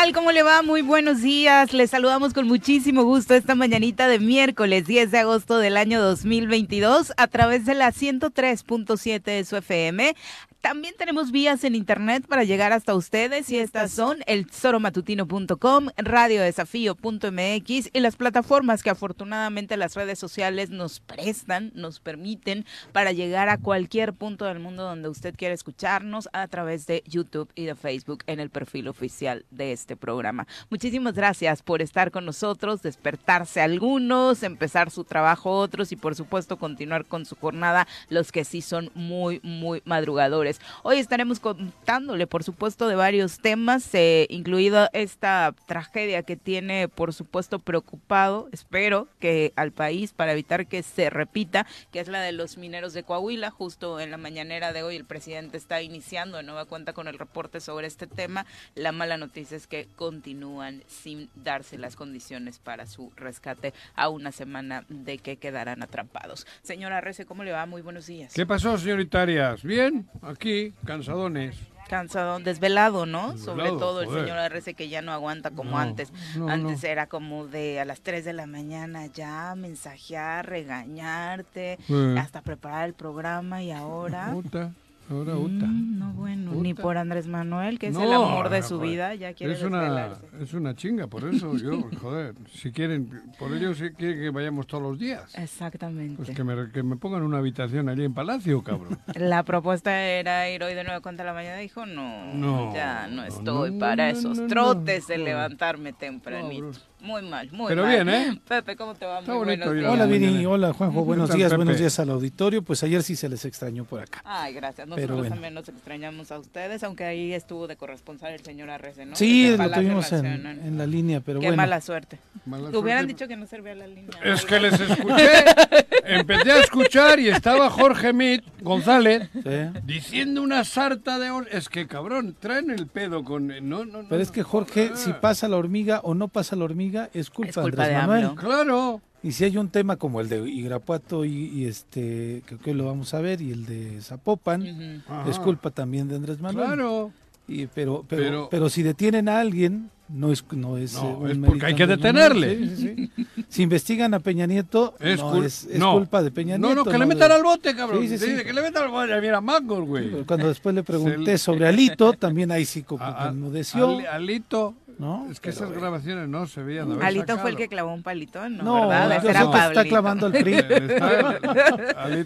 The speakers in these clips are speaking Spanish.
tal? ¿Cómo le va? Muy buenos días. Les saludamos con muchísimo gusto esta mañanita de miércoles 10 de agosto del año 2022 a través de la 103.7 de su FM, también tenemos vías en internet para llegar hasta ustedes y estas son el soromatutino.com, radiodesafío.mx y las plataformas que afortunadamente las redes sociales nos prestan, nos permiten para llegar a cualquier punto del mundo donde usted quiera escucharnos a través de YouTube y de Facebook en el perfil oficial de este programa. Muchísimas gracias por estar con nosotros, despertarse algunos, empezar su trabajo otros y por supuesto continuar con su jornada los que sí son muy, muy madrugadores Hoy estaremos contándole, por supuesto, de varios temas, eh, incluida esta tragedia que tiene, por supuesto, preocupado, espero, que al país para evitar que se repita, que es la de los mineros de Coahuila. Justo en la mañanera de hoy el presidente está iniciando de nueva cuenta con el reporte sobre este tema. La mala noticia es que continúan sin darse las condiciones para su rescate a una semana de que quedarán atrapados. Señora Rece, ¿cómo le va? Muy buenos días. ¿Qué pasó, señoritarias? ¿Bien? aquí, cansadones. Cansado, desvelado, ¿no? Sobre todo el señor RC que ya no aguanta como antes. antes era como de a las 3 de la mañana ya mensajear, regañarte, hasta preparar el programa y ahora... Ahora Uta. Mm, no, bueno, ni por Andrés Manuel, que es el amor de su vida, ya quiere es una Es una chinga, por eso yo, joder, si quieren, por ello si quieren que vayamos todos los días. Exactamente. Pues que me, que me pongan una habitación allí en Palacio, cabrón. La propuesta era ir hoy de nuevo contra la mañana, dijo, no, ya no estoy para esos trotes de levantarme tempranito. Muy mal, muy Pero mal. bien, ¿eh? Pepe, ¿cómo te va? Muy buenos días. Hola, Vini. Hola, Juanjo. Buenos días. Buenos días al auditorio. Pues ayer sí se les extrañó por acá. Ay, gracias. Nosotros también nos extrañamos a ustedes, aunque ahí estuvo de corresponsal el señor Arrece, ¿no? Sí, lo tuvimos en, la línea, pero Qué bueno. mala suerte. Te hubieran dicho que no servía la línea. Es que les escuché. empecé a escuchar y estaba Jorge Mit González diciendo una sarta de... Es que, cabrón, traen el pedo con... No, no, pero es que, Jorge, si pasa la hormiga o no pasa la hormiga, es culpa de Manuel. Claro. Y si hay un tema como el de Igrapuato y, este, creo que lo vamos a ver, y el de Zapopan, es culpa también de Andrés Manuel. Claro. Y, pero, pero, pero, si detienen a alguien, no es no es, eh, porque hay que detenerle. si investigan a Peña Nieto, es, no, es, culpa de Peña Nieto. No, no, que le metan al bote, cabrón. Sí, sí, que le metan al bote, mira, Mangor, güey. Cuando después le pregunté sobre Alito, también ahí sí como que Alito es que esas grabaciones no se veían. Alito fue el que clavó un palito, ¿no? No, ¿verdad? Ese está clavando el PRI.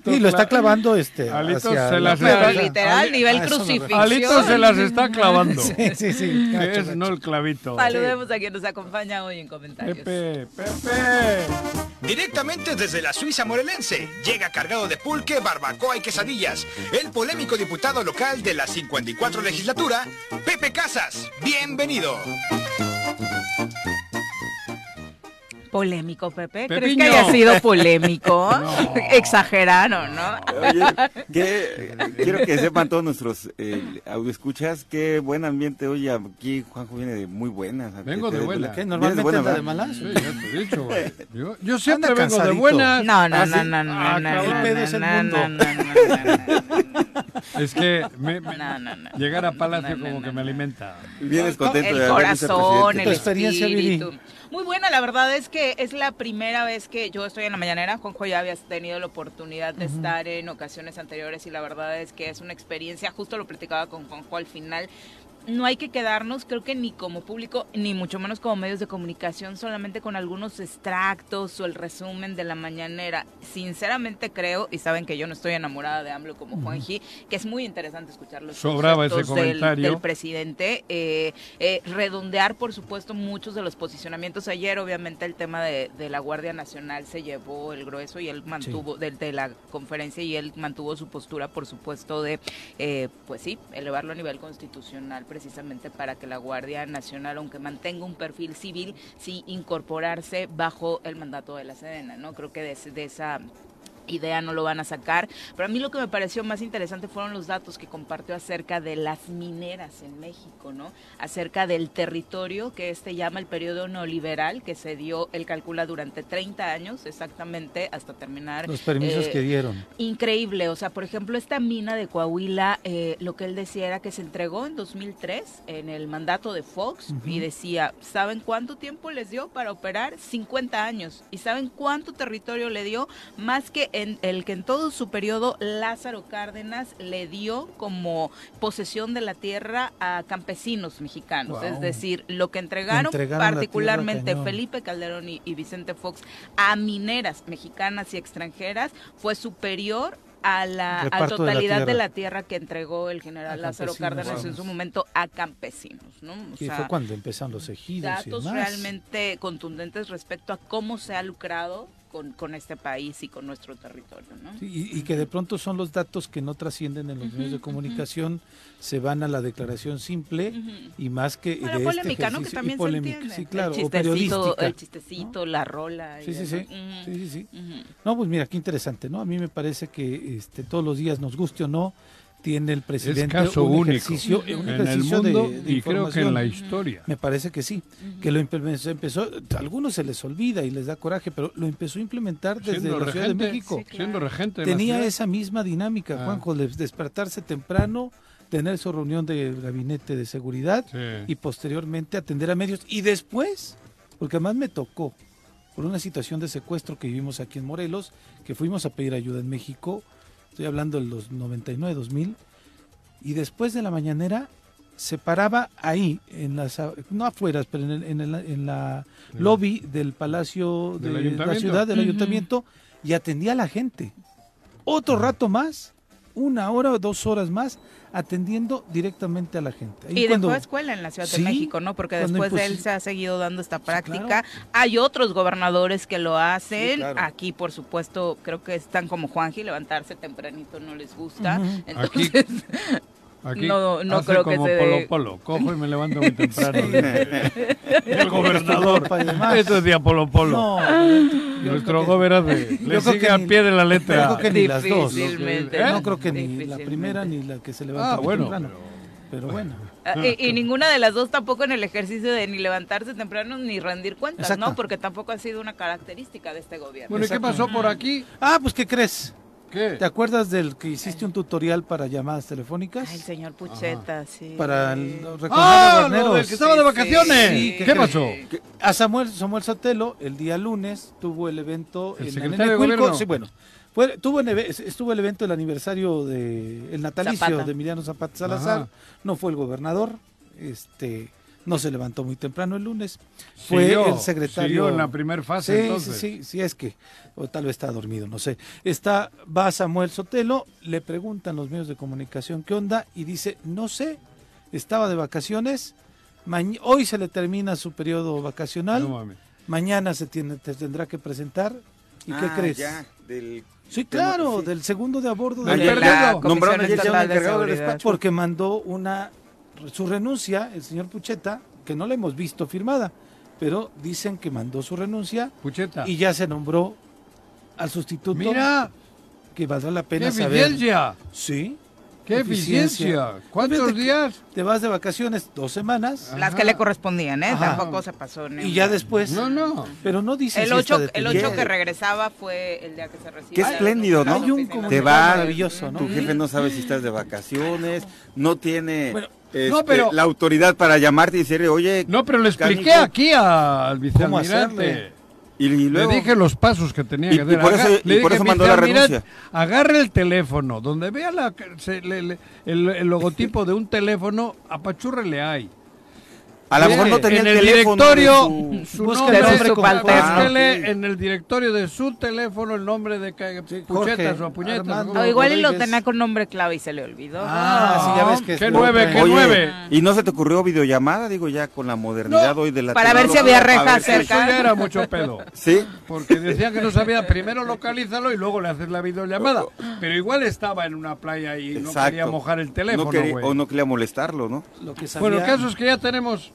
y lo está clavando este. Alito se las está... literal, nivel crucifixión. Alito se las está clavando. sí, sí, sí. Que es no el clavito. Saludemos a quien nos acompaña hoy en comentarios. Pepe, Pepe. Directamente desde la Suiza morelense, llega cargado de pulque, barbacoa y quesadillas, el polémico diputado local de la 54 legislatura, Pepe Casas. Bienvenido. Thank you. Polémico, Pepe. ¿Crees que haya sido polémico? Exageraron, ¿no? Oye, quiero que sepan todos nuestros eh, escuchas qué buen ambiente. Oye, aquí Juanjo viene de muy buenas. Vengo de buenas. ¿Qué? ¿Normalmente de, buena, de malas? Sí, ya te he dicho. Yo, yo siempre vengo de buenas. No, no, no, no, no, no, El pedo es el mundo. Es que llegar a Palacio como que me alimenta. Vienes contento de El corazón, el espíritu. Muy buena, la verdad es que es la primera vez que yo estoy en la mañanera. Juanjo ya había tenido la oportunidad de estar en ocasiones anteriores y la verdad es que es una experiencia, justo lo platicaba con Juanjo al final, no hay que quedarnos, creo que ni como público, ni mucho menos como medios de comunicación, solamente con algunos extractos o el resumen de la mañanera. Sinceramente creo, y saben que yo no estoy enamorada de AMLO como Juanji, que es muy interesante escuchar los Sobraba ese comentario. Del, presidente, eh, eh, redondear, por supuesto, muchos de los posicionamientos. Ayer, obviamente, el tema de, la Guardia Nacional se llevó el grueso y él mantuvo, de, la conferencia, y él mantuvo su postura, por supuesto, de, eh, pues sí, elevarlo a nivel constitucional precisamente para que la Guardia Nacional, aunque mantenga un perfil civil, sí incorporarse bajo el mandato de la Sedena, ¿no? Creo que de, esa idea no lo van a sacar. Pero a mí lo que me pareció más interesante fueron los datos que compartió acerca de las mineras en México, ¿no? Acerca del territorio que este llama el periodo neoliberal, que se dio, él calcula durante 30 años exactamente hasta terminar. Los permisos eh, que dieron. Increíble, o sea, por ejemplo, esta mina de Coahuila, eh, lo que él decía era que se entregó en 2003 en el mandato de Fox y decía, ¿saben cuánto tiempo les dio para operar? 50 años. ¿Y saben cuánto territorio le dio? Más que en el que en todo su periodo Lázaro Cárdenas le dio como posesión de la tierra a campesinos mexicanos. Wow. Es decir, lo que entregaron, entregaron la tierra particularmente. Felipe Calderón y, y Vicente Fox a mineras mexicanas y extranjeras fue superior a la a Reparto de la totalidad de la tierra que entregó el general Lázaro Cárdenas en su momento a campesinos, ¿no? O sea, fue cuando empezaron los ejidos y datos realmente contundentes respecto a cómo se ha lucrado con, con este país y con nuestro territorio, ¿no? Sí, y, y que de pronto son los datos que no trascienden en los medios de comunicación, se van a la declaración simple y más que Bueno, de polémica, este ¿no? Que también y polémica, se entiende. sí, claro, el o chistecito, el chistecito, la rola. y Sí, sí, sí. sí, sí, sí. No, pues mira, qué interesante, ¿no? A mí me parece que este, todos los días, nos guste o no, tiene el presidente caso un único ejercicio, en el de- mundo de y creo que en la historia. Me parece que sí, que lo empezó, empezó, a algunos se les olvida y les da coraje, pero lo empezó a implementar desde Siendo la Ciudad de regente, México. Sí, claro. siendo regente Tenía esa misma dinámica, Ah. Juanjo, de despertarse temprano, tener su reunión del gabinete de seguridad Sí. y posteriormente atender a medios. Y después, porque además me tocó, por una situación de secuestro que vivimos aquí en Morelos, que fuimos a pedir ayuda en México, estoy hablando de los 99, 2000, y después de la mañanera se paraba ahí, en las, no afuera, pero en, el- en, el- en la lobby del Palacio de la ciudad, del ayuntamiento, y atendía a la gente. Otro rato más, una hora o dos horas más, atendiendo directamente a la gente. Ahí Y cuando- dejó escuela en la Ciudad Sí, de México, ¿no? Porque después de él se ha seguido dando esta práctica. claro. Hay otros gobernadores que lo hacen. Sí, claro. Aquí, por supuesto, creo que están como Juanji, levantarse tempranito no les gusta. Entonces, Aquí No, no hace creo que como se polo dé- polo. Cojo y me levanto muy temprano. El gobernador. Demás. Eso decía polo polo. No, yo Nuestro que- gobernador de, le creo sigue que al ni- pie de la yo letra. creo que ni las dos. ¿Eh? No creo que ni la primera ni la que se levanta Ah, muy bueno. temprano. Pero bueno. Ah, y, y ninguna de las dos tampoco en el ejercicio de ni levantarse temprano ni rendir cuentas, Exacto. ¿no? Porque tampoco ha sido una característica de este gobierno. Bueno, ¿y qué pasó por aquí? Ah, pues ¿qué crees? ¿Qué? ¿Te acuerdas del que hiciste un tutorial para llamadas telefónicas? Ay, el señor Pucheta, sí. Para el, recoger ¡Ah! a que estaba de vacaciones. Sí, ¿Qué ¿qué pasó? A Samuel, Samuel Sotelo, el día lunes, tuvo el evento ¿El en secretario de gobierno? Sí, bueno. Fue, tuvo en estuvo el evento del aniversario de el natalicio Zapata. de Emiliano Zapata Salazar. Ajá. No fue el gobernador, este no se levantó muy temprano el lunes. Fue Siguió- el secretario. siguió en la primer fase, Sí, entonces. sí, sí, sí, es que, o tal vez está dormido, no sé. Está, va Samuel Sotelo, le preguntan los medios de comunicación qué onda y dice, no sé, estaba de vacaciones, hoy se le termina su periodo vacacional, No mames. mañana se tiene, te tendrá que presentar. ¿Y qué Ah, crees? ya, del- Sí, claro, sí. del segundo de a bordo Del de de perdido. la Nombraron Comisión ayer ya un Estatal de encargado del Seguridad. despacho. porque mandó una su renuncia el señor Pucheta, que no la hemos visto firmada, pero dicen que mandó su renuncia Pucheta. y ya se nombró al sustituto. Mira, que valdrá la qué pena saber. eficiencia. Sí. Qué eficiencia. ¿Cuántos días? Te vas de vacaciones dos semanas Las que le correspondían, ¿eh? Ajá. Tampoco se pasó. ni y ya después. No, no. Pero no dice El si está 8, el ocho que regresaba fue el día que se recibió. Qué espléndido, ¿no? Hay un Te va- maravilloso, ¿no? Tu jefe no sabe si estás de vacaciones, no tiene Bueno, este, no, pero- la autoridad para llamarte y decirle, oye, No, pero le expliqué aquí al ¿Cómo vicealmirante. y, y luego... Le dije los pasos que tenía Y- que y hacer. por eso- y le por dije, eso mandó la "Vicealmirante, renuncia". Agarre el teléfono, donde vea la, se- le- le- el, el logotipo de un teléfono, apachúrrele ahí. A lo mejor no tenía en el, el teléfono directorio, de su- su búsquele Ah, ok. en el directorio de su teléfono el nombre de Sí, puchetas Jorge, o puñetas. O igual y lo tenía con nombre clave y se le olvidó. Ah, sí, ya ves que es ¿Qué nueve, qué nueve? ¿y no se te ocurrió videollamada? Digo, ya con la modernidad hoy de la Para ver si había tecnología, reja a ver si- Eso cerca. ya era mucho pedo. Sí, Porque decía que no sabía, primero localízalo y luego le haces la videollamada. Pero igual estaba en una playa y no quería mojar el teléfono, no quería, güey. o no quería molestarlo, ¿no? Lo que sabía, Bueno, el caso es que ya tenemos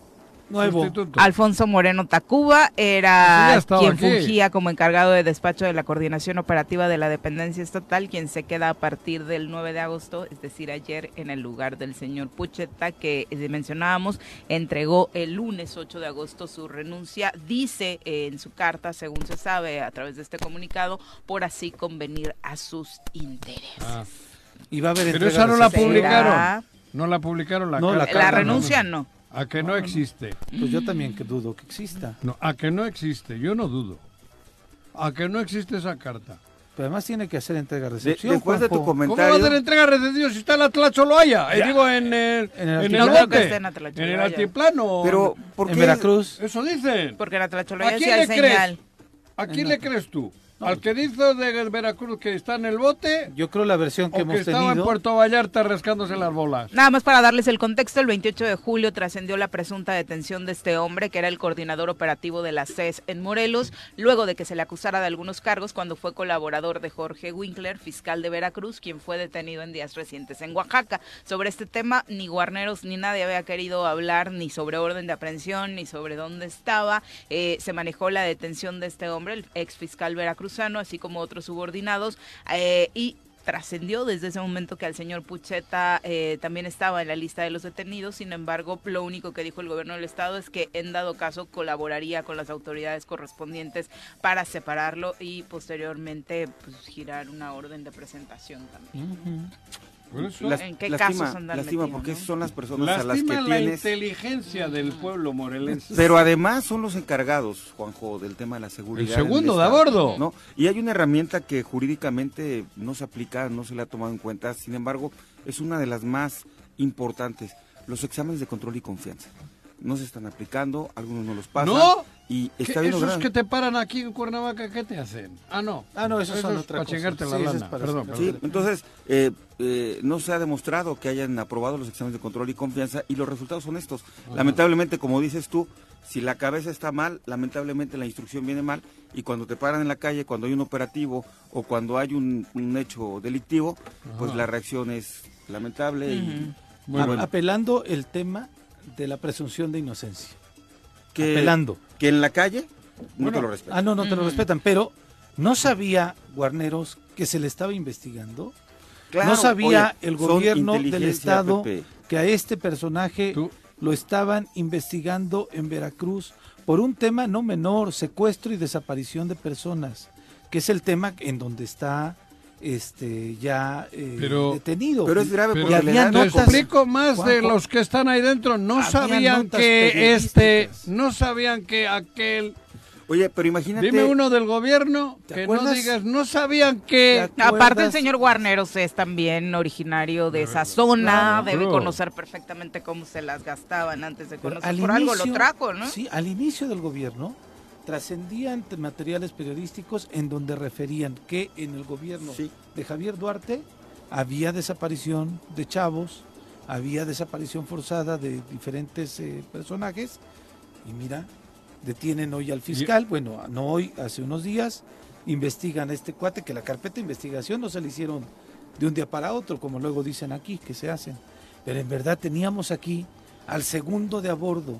Nuevo. sustituto. Alfonso Moreno Tacuba Pues era estaba quien aquí. fungía como encargado de despacho de la coordinación operativa de la dependencia estatal, quien se queda a partir del 9 de agosto, es decir, ayer en el lugar del señor Pucheta, que eh, mencionábamos, entregó el lunes 8 de agosto su renuncia, dice eh, en su carta, según se sabe a través de este comunicado, por así convenir a sus intereses. Ah, Y va a haber Pero esa no de la publicaron. ¿Será? No la publicaron la No, la renuncia no. A que no existe. Pues yo también que dudo que exista. No, a que no existe, yo no dudo. A que no existe esa carta. Pero además tiene que hacer entrega De- después de tu Juanjo. ¿Cómo va a comentario, hacer entrega de residuos si está en Atlacholaya? Eh, digo, en el, En el en el altiplano. No creo que monte, esté en. En el altiplano. pero ¿por En qué? Veracruz. Eso dicen. Porque la ¿A Tlacholaya quién sí hay le crees? señal. ¿A quién le crees tú? ¿Al que dice de Veracruz que está en el bote? Yo creo la versión que ¿O hemos que estaba en. Puerto Vallarta rascándose las bolas? Nada más para darles el contexto, el 28 de julio trascendió la presunta detención de este hombre, que era el coordinador operativo de la CES en Morelos, luego de que se le acusara de algunos cargos cuando fue colaborador de Jorge Winkler, fiscal de Veracruz, quien fue detenido en días recientes en Oaxaca. Sobre este tema, ni Guarneros ni nadie había querido hablar ni sobre orden de aprehensión, ni sobre dónde estaba. Eh, se manejó la detención de este hombre, el ex fiscal así como otros subordinados, eh, y trascendió desde ese momento que al señor Pucheta eh, también estaba en la lista de los detenidos, sin embargo, lo único que dijo el gobierno del estado es que en dado caso colaboraría con las autoridades correspondientes para separarlo y posteriormente pues, girar una orden de presentación también. Las- ¿En qué lastima, casos andan lastima metidos, porque no? esas son las personas a las lastima que la tienes. inteligencia del pueblo morelense. Pero además son los encargados, Juanjo, del tema de la seguridad. El segundo de a bordo. ¿no? Y hay una herramienta que jurídicamente no se aplica, no se le ha tomado en cuenta, sin embargo, es una de las más importantes, los exámenes de control y confianza. No se están aplicando, algunos no los pasan. ¿No? Y ¿Qué- está viendo esos gran- que te paran aquí en Cuernavaca, ¿qué te hacen? Ah, no. Ah, no, esos son es otra para cosa. chingarte la Sí, eso es lana. para Perdón, sacar- Sí, perdón. entonces eh, eh, no se ha demostrado que hayan aprobado los exámenes de control y confianza y los resultados son estos. Lamentablemente, como dices tú, si la cabeza está mal, lamentablemente la instrucción viene mal y cuando te paran en la calle, cuando hay un operativo o cuando hay un, un hecho delictivo, pues la reacción es lamentable y Muy bueno. Apelando el tema de la presunción de inocencia. Que, Apelando. que en la calle no Bueno, te lo respetan. Ah, no, no te lo respetan, pero ¿no sabía Guarneros que se le estaba investigando? Claro, ¿No sabía oye, el gobierno del estado Pepe. que a este personaje Tú- lo estaban investigando en Veracruz por un tema no menor, secuestro y desaparición de personas, que es el tema en donde está este ya eh, Pero- detenido. Pero es grave Pero porque le había dan te notas- explico más de los que están ahí dentro. No sabían notas que este, no sabían que aquel. Oye, pero imagínate. Dime uno del gobierno ¿Te que no digas, no sabían que. ¿Te Aparte, el señor Guarneros es también originario de esa zona, claro. debe conocer perfectamente cómo se las gastaban antes de conocer. al Por algo lo trajo, ¿no? Sí, al inicio del gobierno trascendían te- materiales periodísticos en donde referían que en el gobierno Sí. de Javier Duarte había desaparición de chavos, había desaparición forzada de diferentes eh, personajes y mira, detienen hoy al fiscal, bueno, no hoy, hace unos días, investigan a este cuate que la carpeta de investigación no se le hicieron de un día para otro, como luego dicen aquí, que se hacen. Pero en verdad teníamos aquí al segundo de a bordo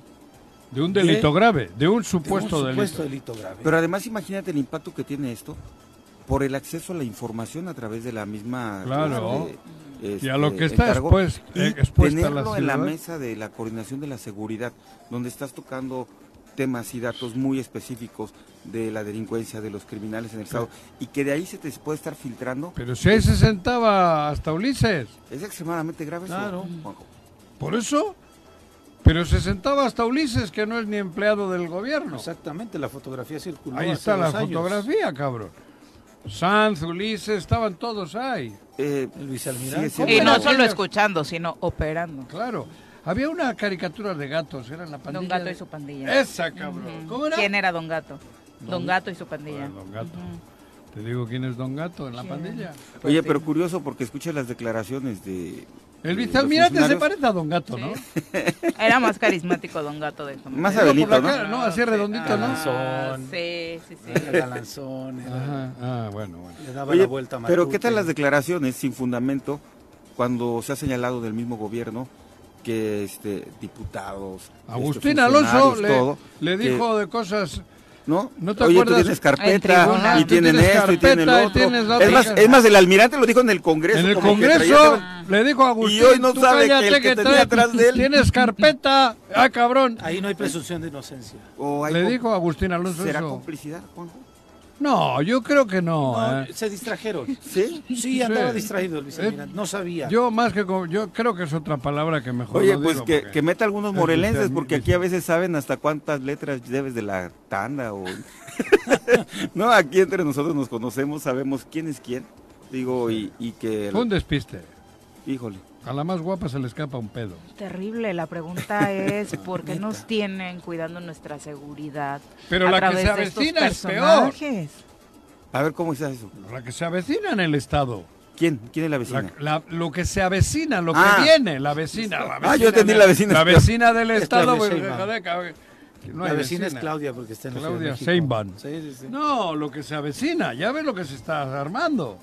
De un delito de- grave, de un de supuesto, un supuesto delito. delito grave. Pero además imagínate el impacto que tiene esto por el acceso a la información a través de la misma Claro. este, Y a lo este, que está encargo, y eh, expuesta la tenerlo en la mesa de la coordinación de la seguridad donde estás tocando temas y datos muy específicos de la delincuencia de los criminales en el estado y que de ahí se te puede estar filtrando Pero si ahí se sentaba hasta Ulises. es extremadamente grave eso, Claro. Juanjo. Por eso. Pero se sentaba hasta Ulises, que no es ni empleado del gobierno. Exactamente, la fotografía circuló. Ahí hace está la años. fotografía, cabrón. Sanz, Ulises, estaban todos ahí. Eh, El vicealmirante. sigue siendo- Y no solo escuchando, sino operando. Claro. Había una caricatura de gatos, era la pandilla. Don Gato de- y su pandilla. Esa, cabrón. ¿Cómo era? ¿Quién era Don Gato? Don Gato y su pandilla. Bueno, Don Gato. Te digo quién es Don Gato en la ¿Quién? pandilla. Oye, pero curioso porque escucha las declaraciones de El vicealmirante se parece a Don Gato, ¿no? Era más carismático Don Gato de eso. Más Abelito, ¿no? cara, ¿no? Así redondito, ¿no? Ah, Sí, sí, sí. El galanzón, Ajá. Ah, bueno, bueno. le daba Oye, la vuelta a pero. ¿qué tal las declaraciones sin fundamento cuando se ha señalado del mismo gobierno que este, diputados, este, Agustín Alonso le, todo, le que- dijo de cosas ¿no? ¿No te Oye, tú tienes En carpeta y Tú tienen tienes esto y tienen lo otro. tienes es, más, es más, el almirante lo dijo en el Congreso. En el como Congreso traía- le dijo a Agustín, Y hoy no "Tú sabe que el que tenía trae- atrás de él". Tienes carpeta. Ah, cabrón. Ahí no hay presunción de inocencia. o hay Le dijo a Agustín Alonso ¿Será eso. complicidad, Juanjo? No, yo creo que no. No, ¿eh? se distrajeron. ¿Sí? Sí, andaba Sí. distraído el vicealmirante. No sabía. Yo más que como- yo creo que es otra palabra que mejor Oye, no pues digo, que, meta algunos es morelenses, porque aquí a veces saben hasta cuántas letras debes de la tanda o... no, aquí entre nosotros nos conocemos, sabemos quién es quién. Digo, y, y que... Fue un despiste. Híjole. A la más guapa se le escapa un pedo. Terrible, la pregunta es ¿por qué nos tienen cuidando nuestra seguridad? Pero a la que través se de estos avecina es peor. personajes? A ver, ¿cómo está eso? La que se avecina en el Estado. ¿Quién? ¿Quién es la La- vecina? la- lo que se avecina, lo Ah. que viene, la vecina. La vecina Ah, yo entendí de- la vecina. La vecina del Es Estado. Pues, que no la vecina es. Claudia porque está en la de Claudia México. Sheinbaum. Sí, sí, sí. No, lo que se avecina, ya ves lo que se está armando.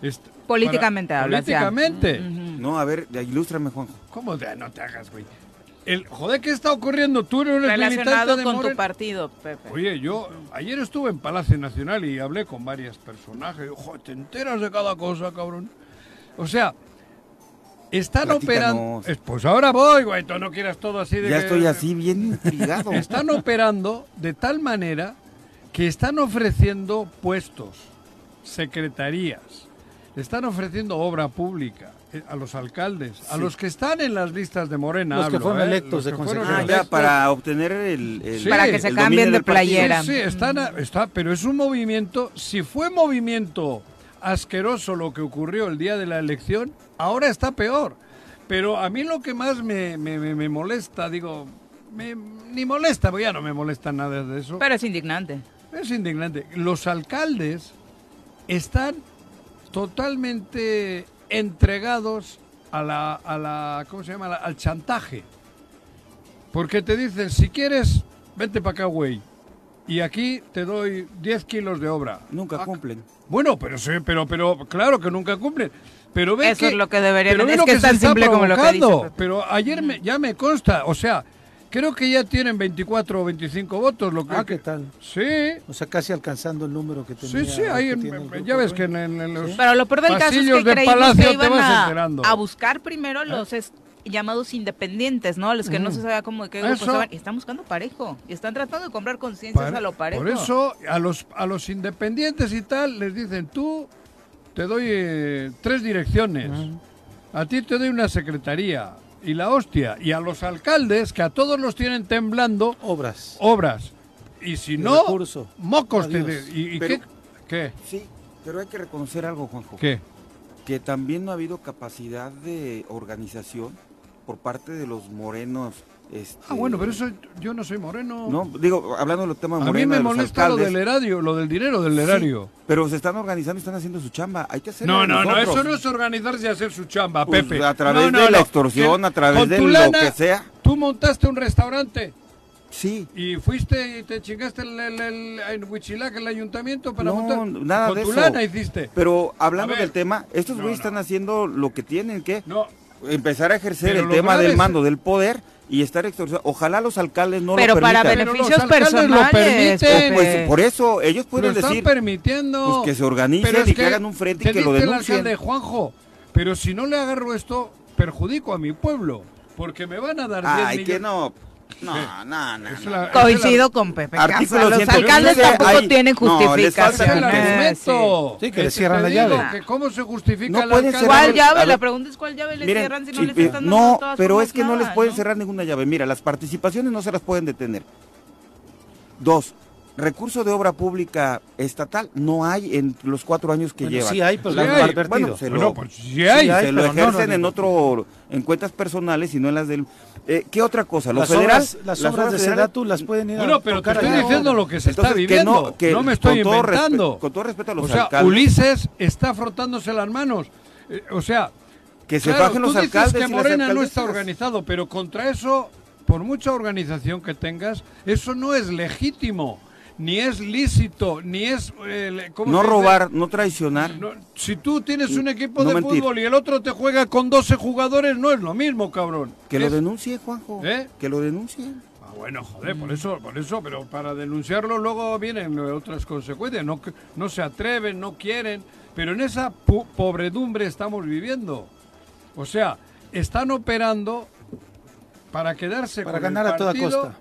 Est- Políticamente ya. Políticamente. No, a ver, ilústrame, Juanjo. ¿Cómo te, no te hagas, güey? El, joder, ¿qué está ocurriendo? Tú eres militante Relacionado de con tu Morena. partido, Pepe. Oye, yo ayer estuve en Palacio Nacional y hablé con varios personajes. Ojo, te enteras de cada cosa, cabrón. O sea, están Platícanos. operando. Es- Pues ahora voy, güey. Tú no quieras todo así de Ya que- estoy así bien intrigado. Están operando de tal manera que están ofreciendo puestos, secretarías, están ofreciendo obra pública eh, a los alcaldes, a los que están en las listas de Morena. Los que fueron ¿eh? electos de. Ah, ya, para obtener el... el- Sí. Para que se cambien de playera. Sí, sí, están a- está, pero es un movimiento, si fue movimiento asqueroso lo que ocurrió el día de la elección, ahora está peor. Pero a mí lo que más me, me- me- me molesta, digo, me- ni molesta, porque ya no me molesta nada de eso. Pero es indignante. Es indignante. Los alcaldes están totalmente entregados a la, a la ¿cómo se llama? Al chantaje. Porque te dicen, si quieres, vente para acá, güey. Y aquí te doy 10 kilos de obra. Nunca cumplen. Bueno, pero sí, pero, pero claro que nunca cumplen. Pero ve Eso que, es lo que deberían- pero es lo que es tan está simple como lo que dice. Pero ayer me, ya me consta, o sea, creo que ya tienen 24 o 25 votos. Lo que, Ah, ¿qué tal? Sí, O sea, casi alcanzando el número que tenía. Sí, sí, ahí en- grupo ya ves que en, en- en los Pero lo peor del caso es que de creímos Palacio que te iban vas a, enterando. a buscar primero los es- llamados independientes, ¿no? Los que no se sabía cómo de qué grupos Eso. estaban. Y están buscando parejo. Y están tratando de comprar conciencias a lo parejo. Por eso a los a los independientes y tal les dicen, tú te doy eh, tres direcciones, a ti te doy una secretaría y la hostia, y a los alcaldes que a todos los tienen temblando Obras. obras. Y si no, recurso. mocos te ¿Y, y Pero- qué? Sí, pero hay que reconocer algo, Juanjo. ¿Qué? ¿Qué? Que también no ha habido capacidad de organización por parte de los morenos. Este, Ah, bueno, pero eso yo no soy moreno. No, digo, hablando de los temas a mí morenos, me molesta lo alcaldes, del erario, lo del dinero del sí, erario. pero se están organizando y están haciendo su chamba. Hay que hacerlo No, no, no, eso no es organizarse y hacer su chamba, Pues, Pepe. a través No, no, de la extorsión, Que a través de lo que sea. Tú montaste un restaurante Sí. y fuiste y te chingaste el, el, el- en Huichilac, el ayuntamiento, para No, montar. nada con de tu eso. lana hiciste. Pero hablando ver. del tema, estos güeyes no. están haciendo lo que tienen que No, empezar a ejercer Pero el lo tema del es- mando del poder y estar extorsionando. Ojalá los alcaldes no Pero lo para permitan. Pero los beneficios alcaldes lo personales. permiten. Pues Pepe. por eso ellos lo pueden están decir permitiendo. pues, que se organicen Pero es y que hagan un frente y que lo dice el denuncien. alcalde Juanjo, pero si no le agarro esto, perjudico a mi pueblo, porque me van a dar 10 Ay, que no. No, no, no. La- Coincido con Pepe Artículo Casa. Los 115, alcaldes tampoco hay- tienen no, les justificación. argumento. Sí, que le Ese cierran la llave. que ¿Cómo se justifica No pueden cerrar ¿Cuál llave? La pregunta es cuál llave le Miren, cierran si no les eh, están dando no, todas pero es que no les pueden ¿no? cerrar ninguna llave. Mira, las participaciones no se las pueden detener. Dos, recurso de obra pública estatal no hay en los cuatro años que Bueno, llevan. sí hay, pero Sí hay. Bueno, se lo, Bueno, pues sí hay. Sí hay. se lo pero no, ejercen no, en no. otro, en cuentas personales y no en las del. Eh, ¿Qué otra cosa? Lo Las federal. obras, las obras de federales- Sedatu las pueden ir Bueno, a pero te estoy diciendo lo que se está Entonces, que viviendo. no, que me estoy con todo respe- inventando. con todo respeto a los o sea, alcaldes. Ulises está frotándose las manos. Eh, o sea, Que se claro, fajen los tú dices alcaldes que las Morena no está organizado, pero contra eso, por mucha organización que tengas, eso no es legítimo. Ni es lícito, ni es... eh, ¿cómo No se dice? robar, no traicionar. No, si tú tienes un equipo No de mentir. fútbol y el otro te juega con 12 jugadores, no es lo mismo, cabrón. Que lo denuncie, Juanjo. ¿Eh? Que lo denuncie. Ah, bueno, joder, por eso, por eso, pero para denunciarlo luego vienen otras consecuencias. No, que- no se atreven, no quieren, pero en esa pu- pobredumbre estamos viviendo. O sea, están operando para quedarse Para con el ganar a toda partido, costa.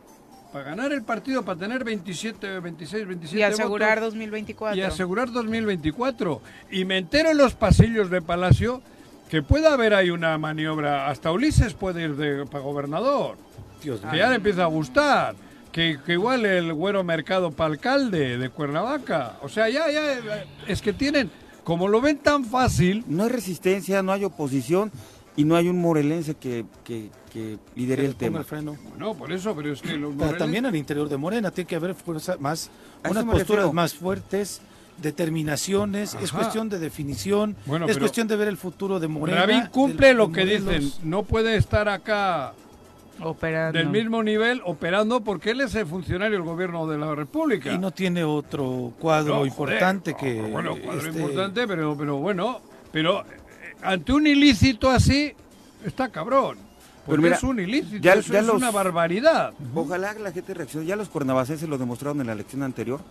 Para ganar el partido, para tener 27, 26, 27 Y asegurar votos 2024. y asegurar 2024. Y me entero en los pasillos de Palacio que puede haber ahí una maniobra. Hasta Ulises puede ir de, para gobernador. Dios Que ya le empieza a gustar. Que, que igual el güero mercado para alcalde de Cuernavaca. O sea, ya, ya, es que tienen, como lo ven tan fácil, No hay resistencia, no hay oposición y no hay un morelense que, que, que lidere Que el tema. el freno. no, por eso, pero es que los también al interior de Morena tiene que haber fuerza más, unas posturas refiero. más fuertes, determinaciones, es cuestión de definición, Bueno, es cuestión de ver el futuro de Morena. Rabín cumple del- lo que dicen. No puede estar acá Operando. del mismo nivel operando porque él es el funcionario del gobierno de la República. Y no tiene otro cuadro No, importante joder, que... no, Bueno, cuadro este, importante, pero, pero bueno, pero eh, ante un ilícito así, está cabrón. Porque mira, es un ilícito, ya- eso ya es los- una barbaridad. Ojalá que la gente reaccione. Ya los cuernavacenses lo demostraron en la elección anterior.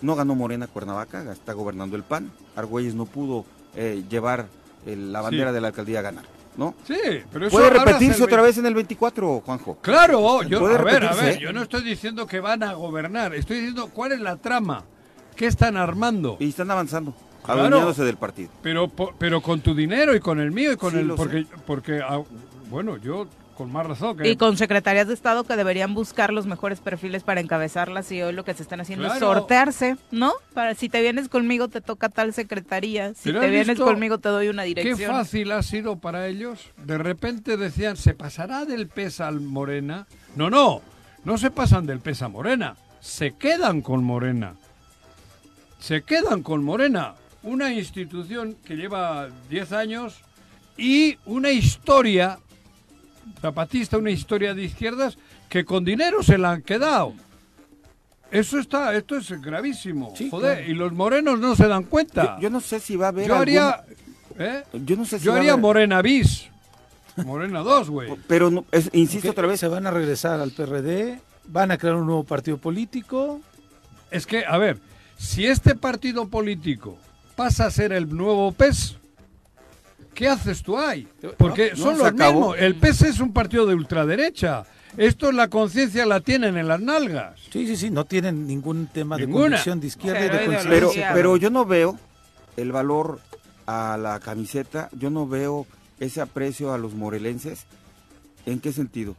No ganó Morena Cuernavaca, está gobernando el PAN. Argüelles no pudo eh, llevar el- la bandera Sí. de la alcaldía a ganar. ¿no? Sí, pero eso Puede repetirse se- otra vez en el 24, Juanjo. Claro, yo, a ver, a ver, ¿eh? yo no estoy diciendo que van a gobernar, estoy diciendo cuál es la trama, qué están armando. Y están avanzando, Claro. del partido. Pero, pero con tu dinero y con el mío y con Sí, el... Porque, porque ah, bueno, yo con más razón que... Y con secretarías de Estado que deberían buscar los mejores perfiles para encabezarlas y hoy lo que se están haciendo es sortearse, ¿no? Para si te vienes conmigo te toca tal secretaría, si te vienes conmigo te doy una Qué dirección. fácil ha sido para ellos. De repente decían, ¿se pasará del PES al Morena? No, no, no se pasan del PES a Morena. Se quedan con Morena. Se quedan con Morena. Una institución que lleva 10 años y una historia zapatista, una historia de izquierdas que con dinero se la han quedado. Eso está, esto es gravísimo. Sí, Joder, claro. y los morenos no se dan cuenta. Yo, yo no sé si va a haber Yo haría, ¿eh? Yo no sé si Yo va a haría haber- Morena bis. Morena 2, güey. Pero, no- es- insisto otra vez, Se van a regresar al PRD, van a crear un nuevo partido político. Es que, a ver, si este partido político pasa a ser el nuevo PES, ¿qué haces tú ahí? Porque No, son se los acabó. mismos. El PES es un partido de ultraderecha. Esto la conciencia la tienen en las nalgas. Sí, sí, sí, no tienen ningún tema de convicción de izquierda y de ideología. pero, pero yo no veo el valor a la camiseta, yo no veo ese aprecio a los morelenses. ¿En qué sentido?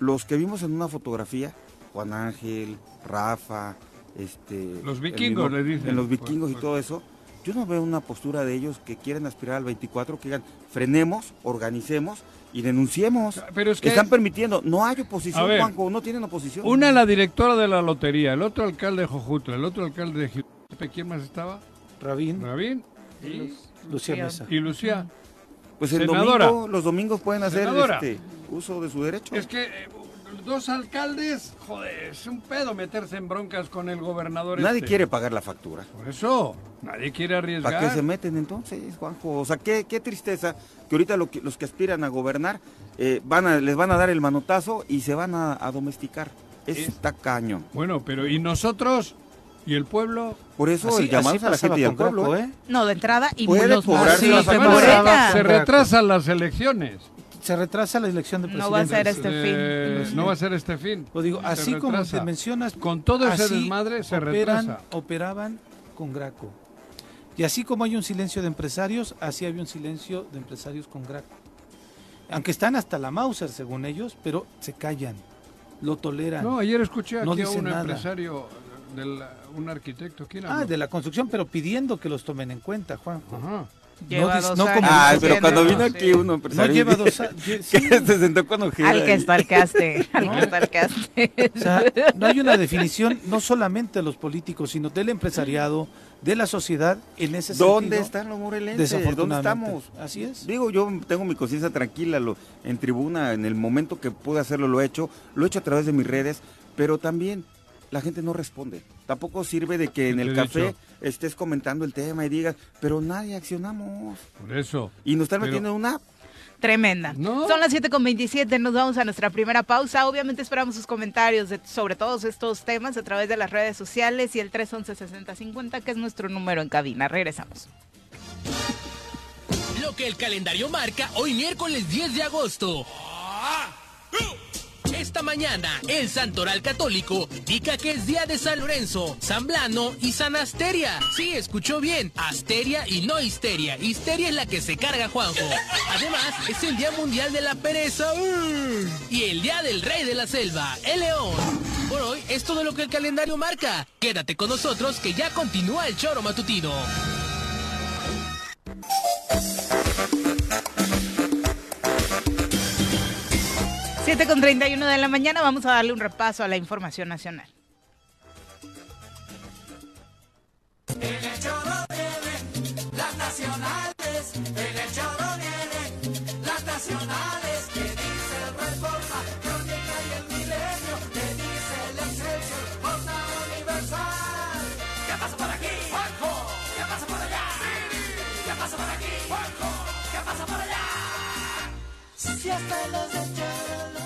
Los que vimos en una fotografía, Juan Ángel, Rafa, este, Los vikingos, le dicen. en los vikingos Pues, y todo eso, yo no veo una postura de ellos que quieren aspirar al 24, que digan, frenemos, organicemos y denunciemos. Pero es que Están permitiendo, no hay oposición, ver, Juanjo, no tienen oposición. una la directora de la lotería, el otro alcalde de Jojutla, el otro alcalde de Jipe, ¿quién más estaba? Rabín, Rabín y, Lucía Lucía. Mesa. y Lucía. Pues el Senadora. domingo, los domingos pueden hacer este, uso de su derecho. Es que eh, dos alcaldes, joder, es un pedo meterse en broncas con el gobernador. Nadie este. quiere pagar la factura. Por eso, nadie quiere arriesgar. ¿Para qué se meten entonces, Juanjo? O sea, qué, qué tristeza que ahorita lo que- los que aspiran a gobernar eh, van a, les van a dar el manotazo y se van a, a domesticar. Eso está caño. Bueno, pero ¿y nosotros? ¿Y el pueblo? Por eso Así- el llamado a la gente y al pueblo. Graco, ¿eh? No, de entrada y Puede los cobrarse se retrasan las elecciones. Se retrasa la elección de No va a presidente. ser este Eh, fin. no va a ser este fin. Lo digo, Se así como te mencionas, Con todo ese desmadre se operan, retrasa. operaban con Graco. Y así como hay un silencio de empresarios, así había un silencio de empresarios con Graco. Aunque están hasta la Mauser, según ellos, pero se callan, lo toleran. No, ayer escuché aquí No a un nada. empresario, del, un arquitecto. ¿Quién ah, habló? de la construcción, pero pidiendo que los tomen en cuenta, Juanjo. Ajá. Lleva dos no años como Ah, dice pero cuando no, vino sí. aquí uno No empresario lleva dos años. que se sentó con ojera Al que ahí. stalkeaste, al que stalkeaste. O sea, no hay una definición no solamente de los políticos, sino del empresariado, de la sociedad, en ese sentido. ¿Dónde están los morelenses? ¿Dónde Desafortunadamente. estamos? Así es. Digo, yo tengo mi conciencia tranquila lo, en tribuna, en el momento que pude hacerlo lo he hecho, lo he hecho a través de mis redes, pero también la gente no responde. Tampoco sirve de que en el café dicho? estés comentando el tema y digas, pero nadie accionamos. Por eso. Y nos están Pero- metiendo en una Tremenda. No. Son las 7.27, nos vamos a nuestra primera pausa. Obviamente esperamos sus comentarios de- sobre todos estos temas a través de las redes sociales y el 311-6050, que es nuestro número en cabina. Regresamos. Lo que el calendario marca hoy miércoles 10 de agosto. Esta mañana, el Santoral Católico indica que es día de San Lorenzo, San Blano y San Asteria. Sí, escuchó bien, Asteria y no Histeria. Histeria es la que se carga Juanjo. Además, es el Día Mundial de la Pereza y el Día del Rey de la Selva, el León. Por hoy es todo lo que el calendario marca. Quédate con nosotros que ya continúa el choro matutino. 7 con 31 de la mañana, vamos a darle un repaso a la información nacional. Si hasta los echaron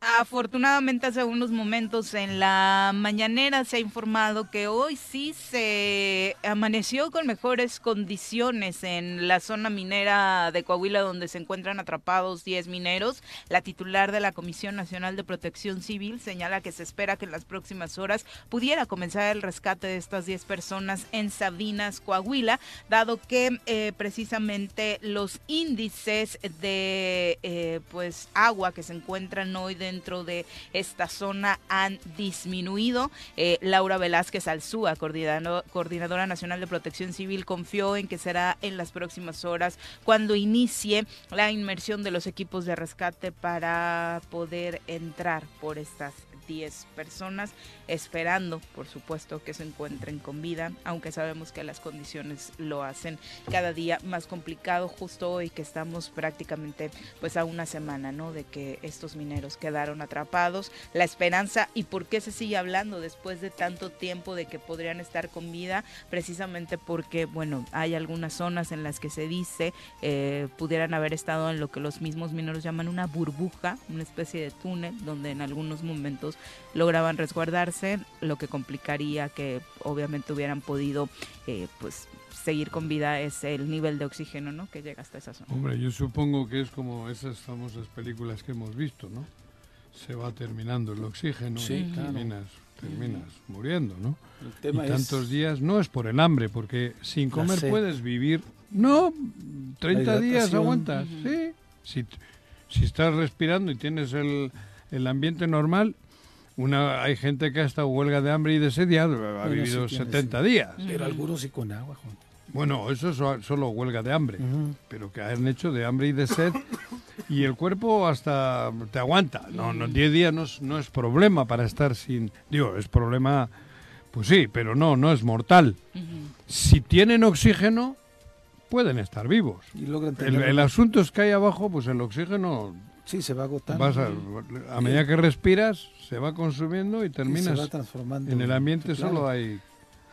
Afortunadamente hace unos momentos en la mañanera se ha informado que hoy sí se amaneció con mejores condiciones en la zona minera de Coahuila donde se encuentran atrapados 10 mineros. La titular de la Comisión Nacional de Protección Civil señala que se espera que en las próximas horas pudiera comenzar el rescate de estas 10 personas en Sabinas, Coahuila, dado que eh, precisamente los índices de eh, pues agua que se encuentran hoy dentro de esta zona han disminuido. Eh, Laura Velázquez Alzúa, coordinador- coordinadora nacional de protección civil, confió en que será en las próximas horas cuando inicie la inmersión de los equipos de rescate para poder entrar por estas 10 personas, esperando, por supuesto, que se encuentren con vida, aunque sabemos que las condiciones lo hacen cada día más complicado, justo hoy que estamos prácticamente pues a una semana, ¿no? De que estos mineros quedaron atrapados. La esperanza y por qué se sigue hablando después de tanto tiempo de que podrían estar con vida, precisamente porque, bueno, hay algunas zonas en las que se dice eh, pudieran haber estado en lo que los mismos mineros llaman una burbuja, una especie de túnel, donde en algunos momentos lograban resguardarse, lo que complicaría que obviamente hubieran podido, eh, pues, seguir con vida es el nivel de oxígeno, ¿no? Que llega hasta esa zona. Hombre, yo supongo que es como esas famosas películas que hemos visto, ¿no? Se va terminando el oxígeno Sí, y claro. terminas, terminas muriendo, ¿no? El tema y es tantos días no es por el hambre, porque sin comer puedes vivir. No, 30 La días aguantas, Ujú. sí. Si, si estás respirando y tienes el, el ambiente normal, una hay gente que ha estado huelga de hambre y de sed ha, sí vivido tiene, 70 sí. días. Pero algunos sí con agua, Juan. Bueno, eso es so- solo huelga de hambre, pero que han hecho de hambre y de sed y el cuerpo hasta te aguanta. No, no, 10 días no es, no es problema para estar sin... Digo, es problema, pues sí, pero no, no es mortal. Si tienen oxígeno, pueden estar vivos. Y logran El, el asunto es que ahí abajo, pues el oxígeno, Sí, se va agotando. vas a, a medida que respiras, se va consumiendo y y se terminas... va transformando. En el ambiente claro. solo hay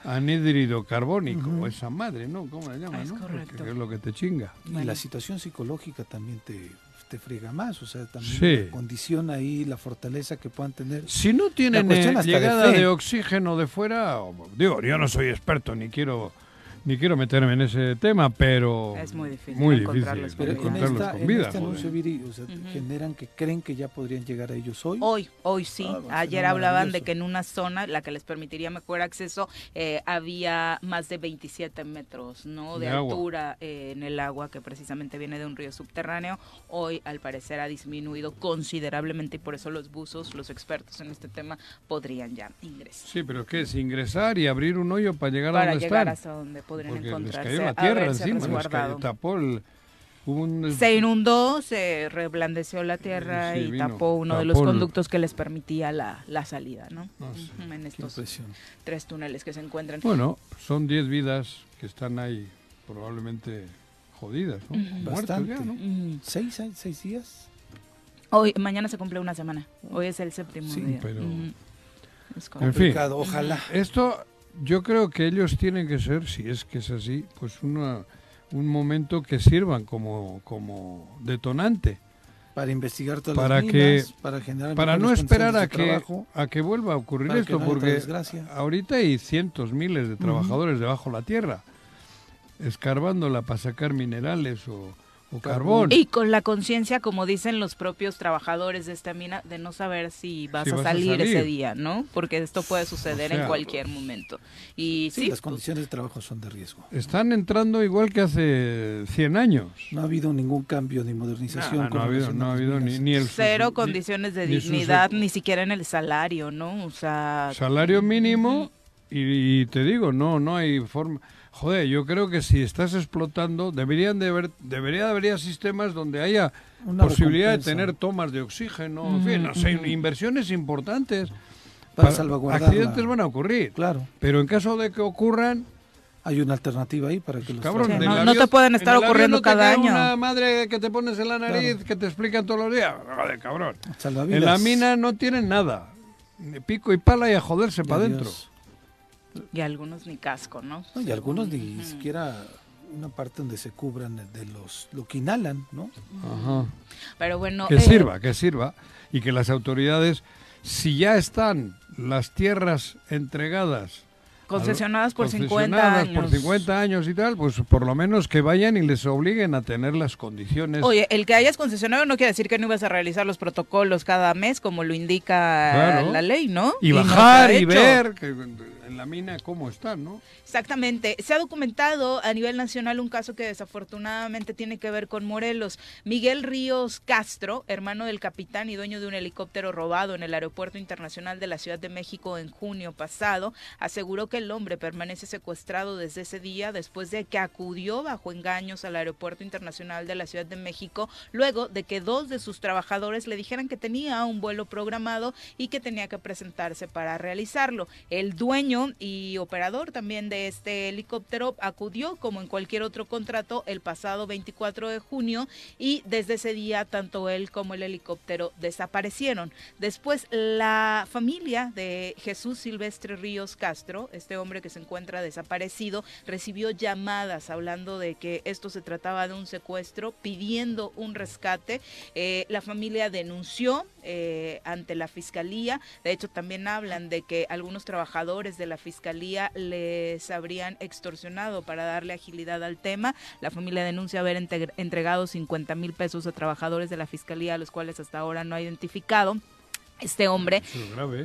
anhídrido carbónico, Ujú. o esa madre, ¿no? ¿Cómo la llaman, Es no? Correcto. es lo que te chinga. Y Bueno. la situación psicológica también te, te friega más, o sea, también Sí. condiciona ahí la fortaleza que puedan tener. Si no tienen eh, de llegada de, fe. oxígeno de fuera, digo, yo no soy experto ni quiero ni quiero meterme en ese tema, pero Es muy difícil muy encontrarlos difícil Pero en, encontrarlos esta, con en vida. este anuncio. Viri, o sea, Ujú. generan que creen que ya podrían llegar a ellos hoy. Hoy, hoy sí. Ah, Ayer hablaban de que en una zona, la que les permitiría mejor acceso, eh, había más de 27 metros ¿no? de, De altura eh, en el agua que precisamente viene de un río subterráneo. Hoy, al parecer, ha disminuido considerablemente y por eso los buzos, los expertos en este tema, podrían ya ingresar. Sí, pero ¿qué es? Ingresar y abrir un hoyo para llegar a Para donde llegar están. hasta donde podrían Porque les encontrarse. cayó la tierra encima, les cayó, tapó el... un- Se inundó, se reblandeció la tierra Sí, y vino, tapó uno de los tapó el- conductos que les permitía la, la salida, ¿no? No sé, Ujú, en estos impresión. tres túneles que se encuentran. Bueno, son 10 vidas que están ahí probablemente jodidas, ¿no? Muertas Bastante. ya, ¿no? Ujú. ¿Seis, seis, días? Hoy, mañana se cumple una semana. Hoy es el séptimo Sí, día. pero- Ujú. Es En fin. Complicado, ojalá. Esto yo creo que ellos tienen que ser, si es que es así, pues una, un momento que sirvan como, como detonante. Para investigar todas Para las que- minas, para generar para no esperar a de que, trabajo, a que vuelva a ocurrir esto, no porque ahorita hay cientos, miles de trabajadores debajo la tierra, escarbándola para sacar minerales o, o carbón. Y con la conciencia, como dicen los propios trabajadores de esta mina, de no saber si vas, Si a, vas a salir salir. ese día, ¿no? Porque esto puede suceder O sea, en cualquier momento. Y Sí, sí, las pues, condiciones de trabajo son de riesgo. Están entrando igual que hace 100 años. No ha habido ningún cambio ni modernización. No, no con ha habido, no ha habido ni, ni el cero ni- condiciones de ni dignidad, ni siquiera en el salario, ¿no? O sea, salario mínimo y, y te digo, no, no hay forma. Joder, yo creo que si estás explotando, deberían de haber, debería de haber sistemas donde haya Una posibilidad de tener tomas de oxígeno, en fin, no sé, inversiones importantes. Para salvaguardarla. Accidentes van a ocurrir, Claro, pero en caso de que ocurran, hay una alternativa ahí para que los cabrón, Sí, no- avión- no te pueden en estar ocurriendo no te cada año. Una madre que te pones en la nariz Claro. que te explican todos los días, joder, cabrón. salvavidas. En la mina no tienen nada, pico y pala y a joderse para adentro. Y algunos ni casco, ¿no? No, y algunos ni siquiera una parte donde se cubran de los lo que inhalan, ¿no? Ajá. Pero bueno, que eh, sirva, que sirva y que las autoridades, si ya están las tierras entregadas, concesionadas por 50 concesionadas años. por 50 años y tal, pues por lo menos que vayan y les obliguen a tener las condiciones. Oye, el que hayas concesionado no quiere decir que no ibas a realizar los protocolos cada mes como lo indica Claro. la ley, ¿no? y se bajar y ver que en la mina cómo están, ¿no? Exactamente. Se ha documentado a nivel nacional un caso que desafortunadamente tiene que ver con Morelos. Miguel Ríos Castro, hermano del capitán y dueño de un helicóptero robado en el Aeropuerto Internacional de la Ciudad de México en junio pasado, aseguró que el hombre permanece secuestrado desde ese día después de que acudió bajo engaños al Aeropuerto Internacional de la Ciudad de México luego de que dos de sus trabajadores le dijeran que tenía un vuelo programado y que tenía que presentarse para realizarlo. El dueño y operador también de este helicóptero acudió como en cualquier otro contrato el pasado 24 de junio y desde ese día tanto él como el helicóptero desaparecieron. Después la familia de Jesús Silvestre Ríos Castro, este hombre que se encuentra desaparecido, recibió llamadas hablando de que esto se trataba de un secuestro, pidiendo un rescate. Eh, la familia denunció eh, ante la fiscalía. De hecho, también hablan de que algunos trabajadores de la fiscalía les habrían extorsionado para darle agilidad al tema. La familia denuncia haber entre- entregado 50 mil pesos a trabajadores de la fiscalía, a los cuales hasta ahora no ha identificado. Este hombre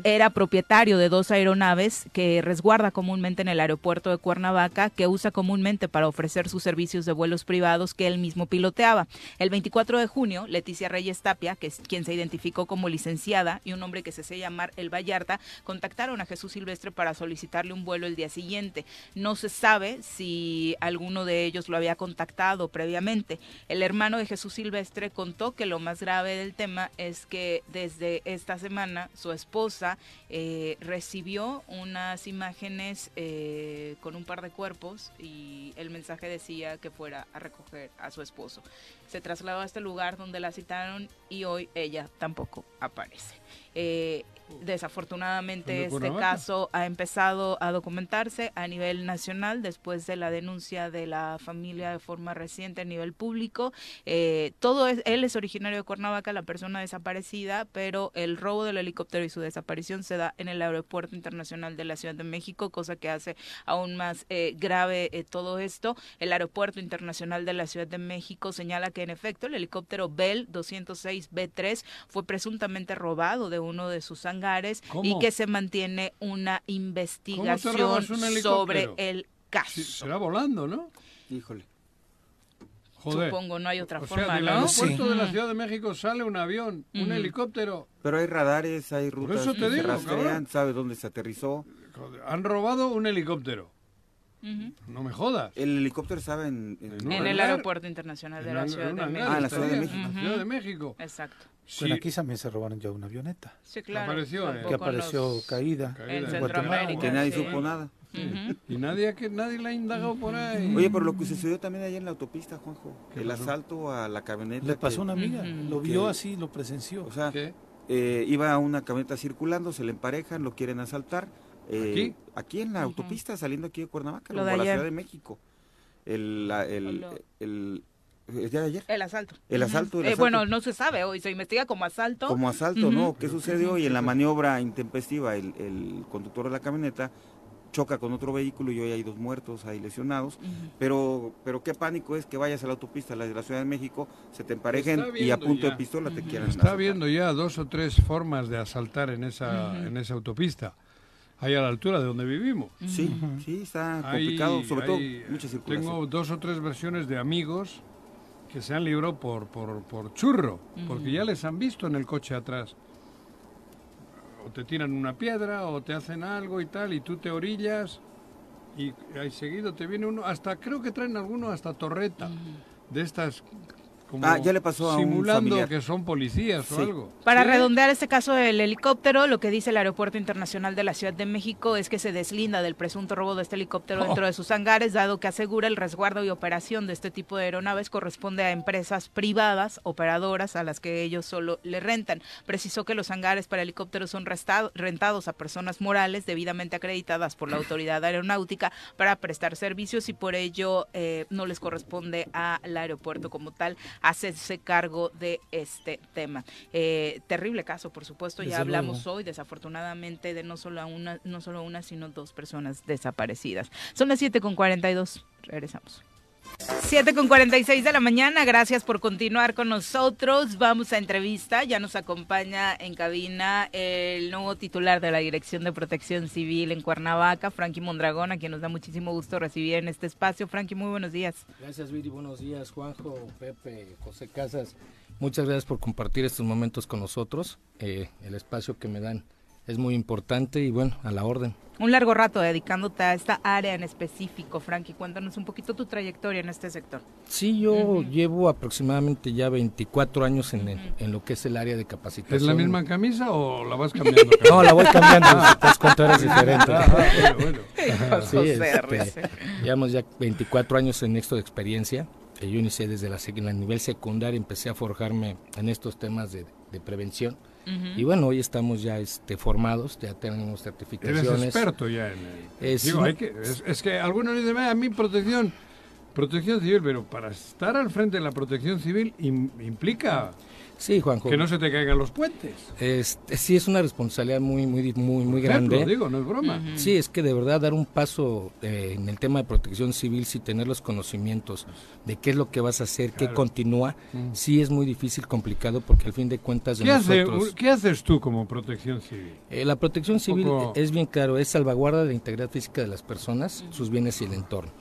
era propietario de dos aeronaves que resguarda comúnmente en el aeropuerto de Cuernavaca, que usa comúnmente para ofrecer sus servicios de vuelos privados que él mismo piloteaba. El 24 de junio, Leticia Reyes Tapia, que es quien se identificó como licenciada, y un hombre que se hace llamar El Vallarta, contactaron a Jesús Silvestre para solicitarle un vuelo el día siguiente. No se sabe si alguno de ellos lo había contactado previamente. El hermano de Jesús Silvestre contó que lo más grave del tema es que desde esta semana su esposa eh, recibió unas imágenes eh, con un par de cuerpos y el mensaje decía que fuera a recoger a su esposo. Se trasladó a este lugar donde la citaron y hoy ella tampoco aparece. Eh, desafortunadamente ¿De este caso ha empezado a documentarse a nivel nacional después de la denuncia de la familia de forma reciente a nivel público. Eh, todo es, él es originario de Cuernavaca, la persona desaparecida, pero el robo del helicóptero y su desaparición se da en el Aeropuerto Internacional de la Ciudad de México, cosa que hace aún más eh, grave eh, todo esto. El Aeropuerto Internacional de la Ciudad de México señala que en efecto el helicóptero Bell 206B3 fue presuntamente robado de uno de sus hangares y ¿Cómo? que se mantiene una investigación un sobre el caso. Sí, será volando, ¿no? Híjole. Joder. Supongo, no hay otra o forma, sea, del ¿no? aeropuerto Sí. de la Ciudad de México sale un avión, un helicóptero. Pero hay radares, hay rutas eso te que se digo, rastrean, cabrón. sabe dónde se aterrizó. Joder, han robado un helicóptero. Ujú. No me jodas. El helicóptero estaba en... en- En En el. Aeropuerto Internacional de En la Ciudad de México. Ah, en la Ciudad de México. en la Ciudad de México. Exacto. Sí, Bueno, aquí también se robaron ya una avioneta Sí, claro. apareció, eh. que apareció nos- caída, Caída en en Centroamérica. que nadie sí. supo nada. Y nadie, que nadie la ha indagado por ahí. Oye, pero lo que sucedió también allá en la autopista, Juanjo, ¿Qué el pasó? asalto a la camioneta. le pasó que- una amiga, Ujú. lo vio Que- así, lo presenció. O sea, ¿Qué? eh, iba una camioneta circulando, se le emparejan, lo quieren asaltar. eh, ¿Aquí? Aquí en la autopista, saliendo aquí de Cuernavaca, Lo de a la ayer. Ciudad de México. El, la- el, Lo- el, el día de ayer. El asalto. El asalto, el Eh, bueno, no se sabe hoy, se investiga como asalto. Como asalto. ¿no? ¿Qué sucedió? Y en la maniobra intempestiva, el, el conductor de la camioneta choca con otro vehículo y hoy hay dos muertos, hay lesionados. Pero, pero qué pánico es que vayas a la autopista, la de la Ciudad de México, se te emparejen y a punto ya. de pistola te Ujú. quieran Está asaltar. viendo ya dos o tres formas de asaltar en esa, en esa autopista. Ahí a la altura de donde vivimos. Sí, sí, está complicado, Hay- sobre hay- todo mucha circulación. Tengo dos o tres versiones de amigos que se han librado por, por, por churro, porque ya les han visto en el coche atrás. O te tiran una piedra o te hacen algo y tal, y tú te orillas y ahí seguido te viene uno, hasta creo que traen alguno hasta torreta, de estas como Ah, ya le pasó a un simulando familiar. que son policías o Sí. algo. Para ¿Sí? redondear este caso del helicóptero, lo que dice el Aeropuerto Internacional de la Ciudad de México es que se deslinda del presunto robo de este helicóptero Oh. dentro de sus hangares, dado que asegura el resguardo y operación de este tipo de aeronaves corresponde a empresas privadas, operadoras, a las que ellos solo le rentan. Precisó que los hangares para helicópteros son restado- rentados a personas morales debidamente acreditadas por la autoridad aeronáutica para prestar servicios y por ello eh, no les corresponde al aeropuerto como tal hacerse cargo de este tema. Eh, terrible caso, por supuesto, ya hablamos hoy desafortunadamente de no solo una, no solo una, sino dos personas desaparecidas. Son las 7 con 42. Regresamos. 7 con 46 de la mañana, gracias por continuar con nosotros. Vamos a entrevista, ya nos acompaña en cabina el nuevo titular de la Dirección de Protección Civil en Cuernavaca, Frankie Mondragón, a quien nos da muchísimo gusto recibir en este espacio. Frankie, muy buenos días. Gracias, Viri. Buenos días, Juanjo, Pepe, José Casas. Muchas gracias por compartir estos momentos con nosotros. Eh, el espacio que me dan es muy importante y bueno, a la orden. Un largo rato dedicándote a esta área en específico, Frankie. Cuéntanos un poquito tu trayectoria en este sector. Sí, yo Ujú. llevo aproximadamente ya 24 años en, el- en lo que es el área de capacitación. ¿Es la misma camisa o la vas cambiando? No, la voy cambiando, si te das cuenta eres diferente. Ah, bueno, bueno. Sí, este, llevamos ya 24 años en esto de experiencia. Yo inicié desde la, en el nivel secundario, empecé a forjarme en estos temas de, de prevención. Y bueno, hoy estamos ya este, formados, ya tenemos Eres certificaciones. experto ya en el... Sí, Digo, hay que, es, es que algunos dicen, "Ah, a mí protección, protección civil, pero para estar al frente de la protección civil im- implica Sí, Juanjo. que no se te caigan los puentes. Este, sí, es una responsabilidad muy, muy, muy, muy Ejemplo, grande. digo, no es broma. Sí, es que de verdad dar un paso eh, en el tema de protección civil sin tener los conocimientos de qué es lo que vas a hacer, qué continúa, sí es muy difícil, complicado, porque al fin de cuentas de ¿Qué, hace- nosotros... ¿Qué haces tú como protección civil? Eh, la protección civil poco- es bien claro, es salvaguarda de la integridad física de las personas, sus bienes y el entorno.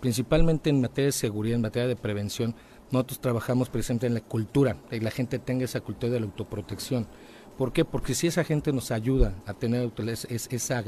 Principalmente en materia de seguridad, en materia de prevención, nosotros trabajamos precisamente en la cultura, que la gente tenga esa cultura de la autoprotección. ¿Por qué? Porque si esa gente nos ayuda a tener es- es- esa,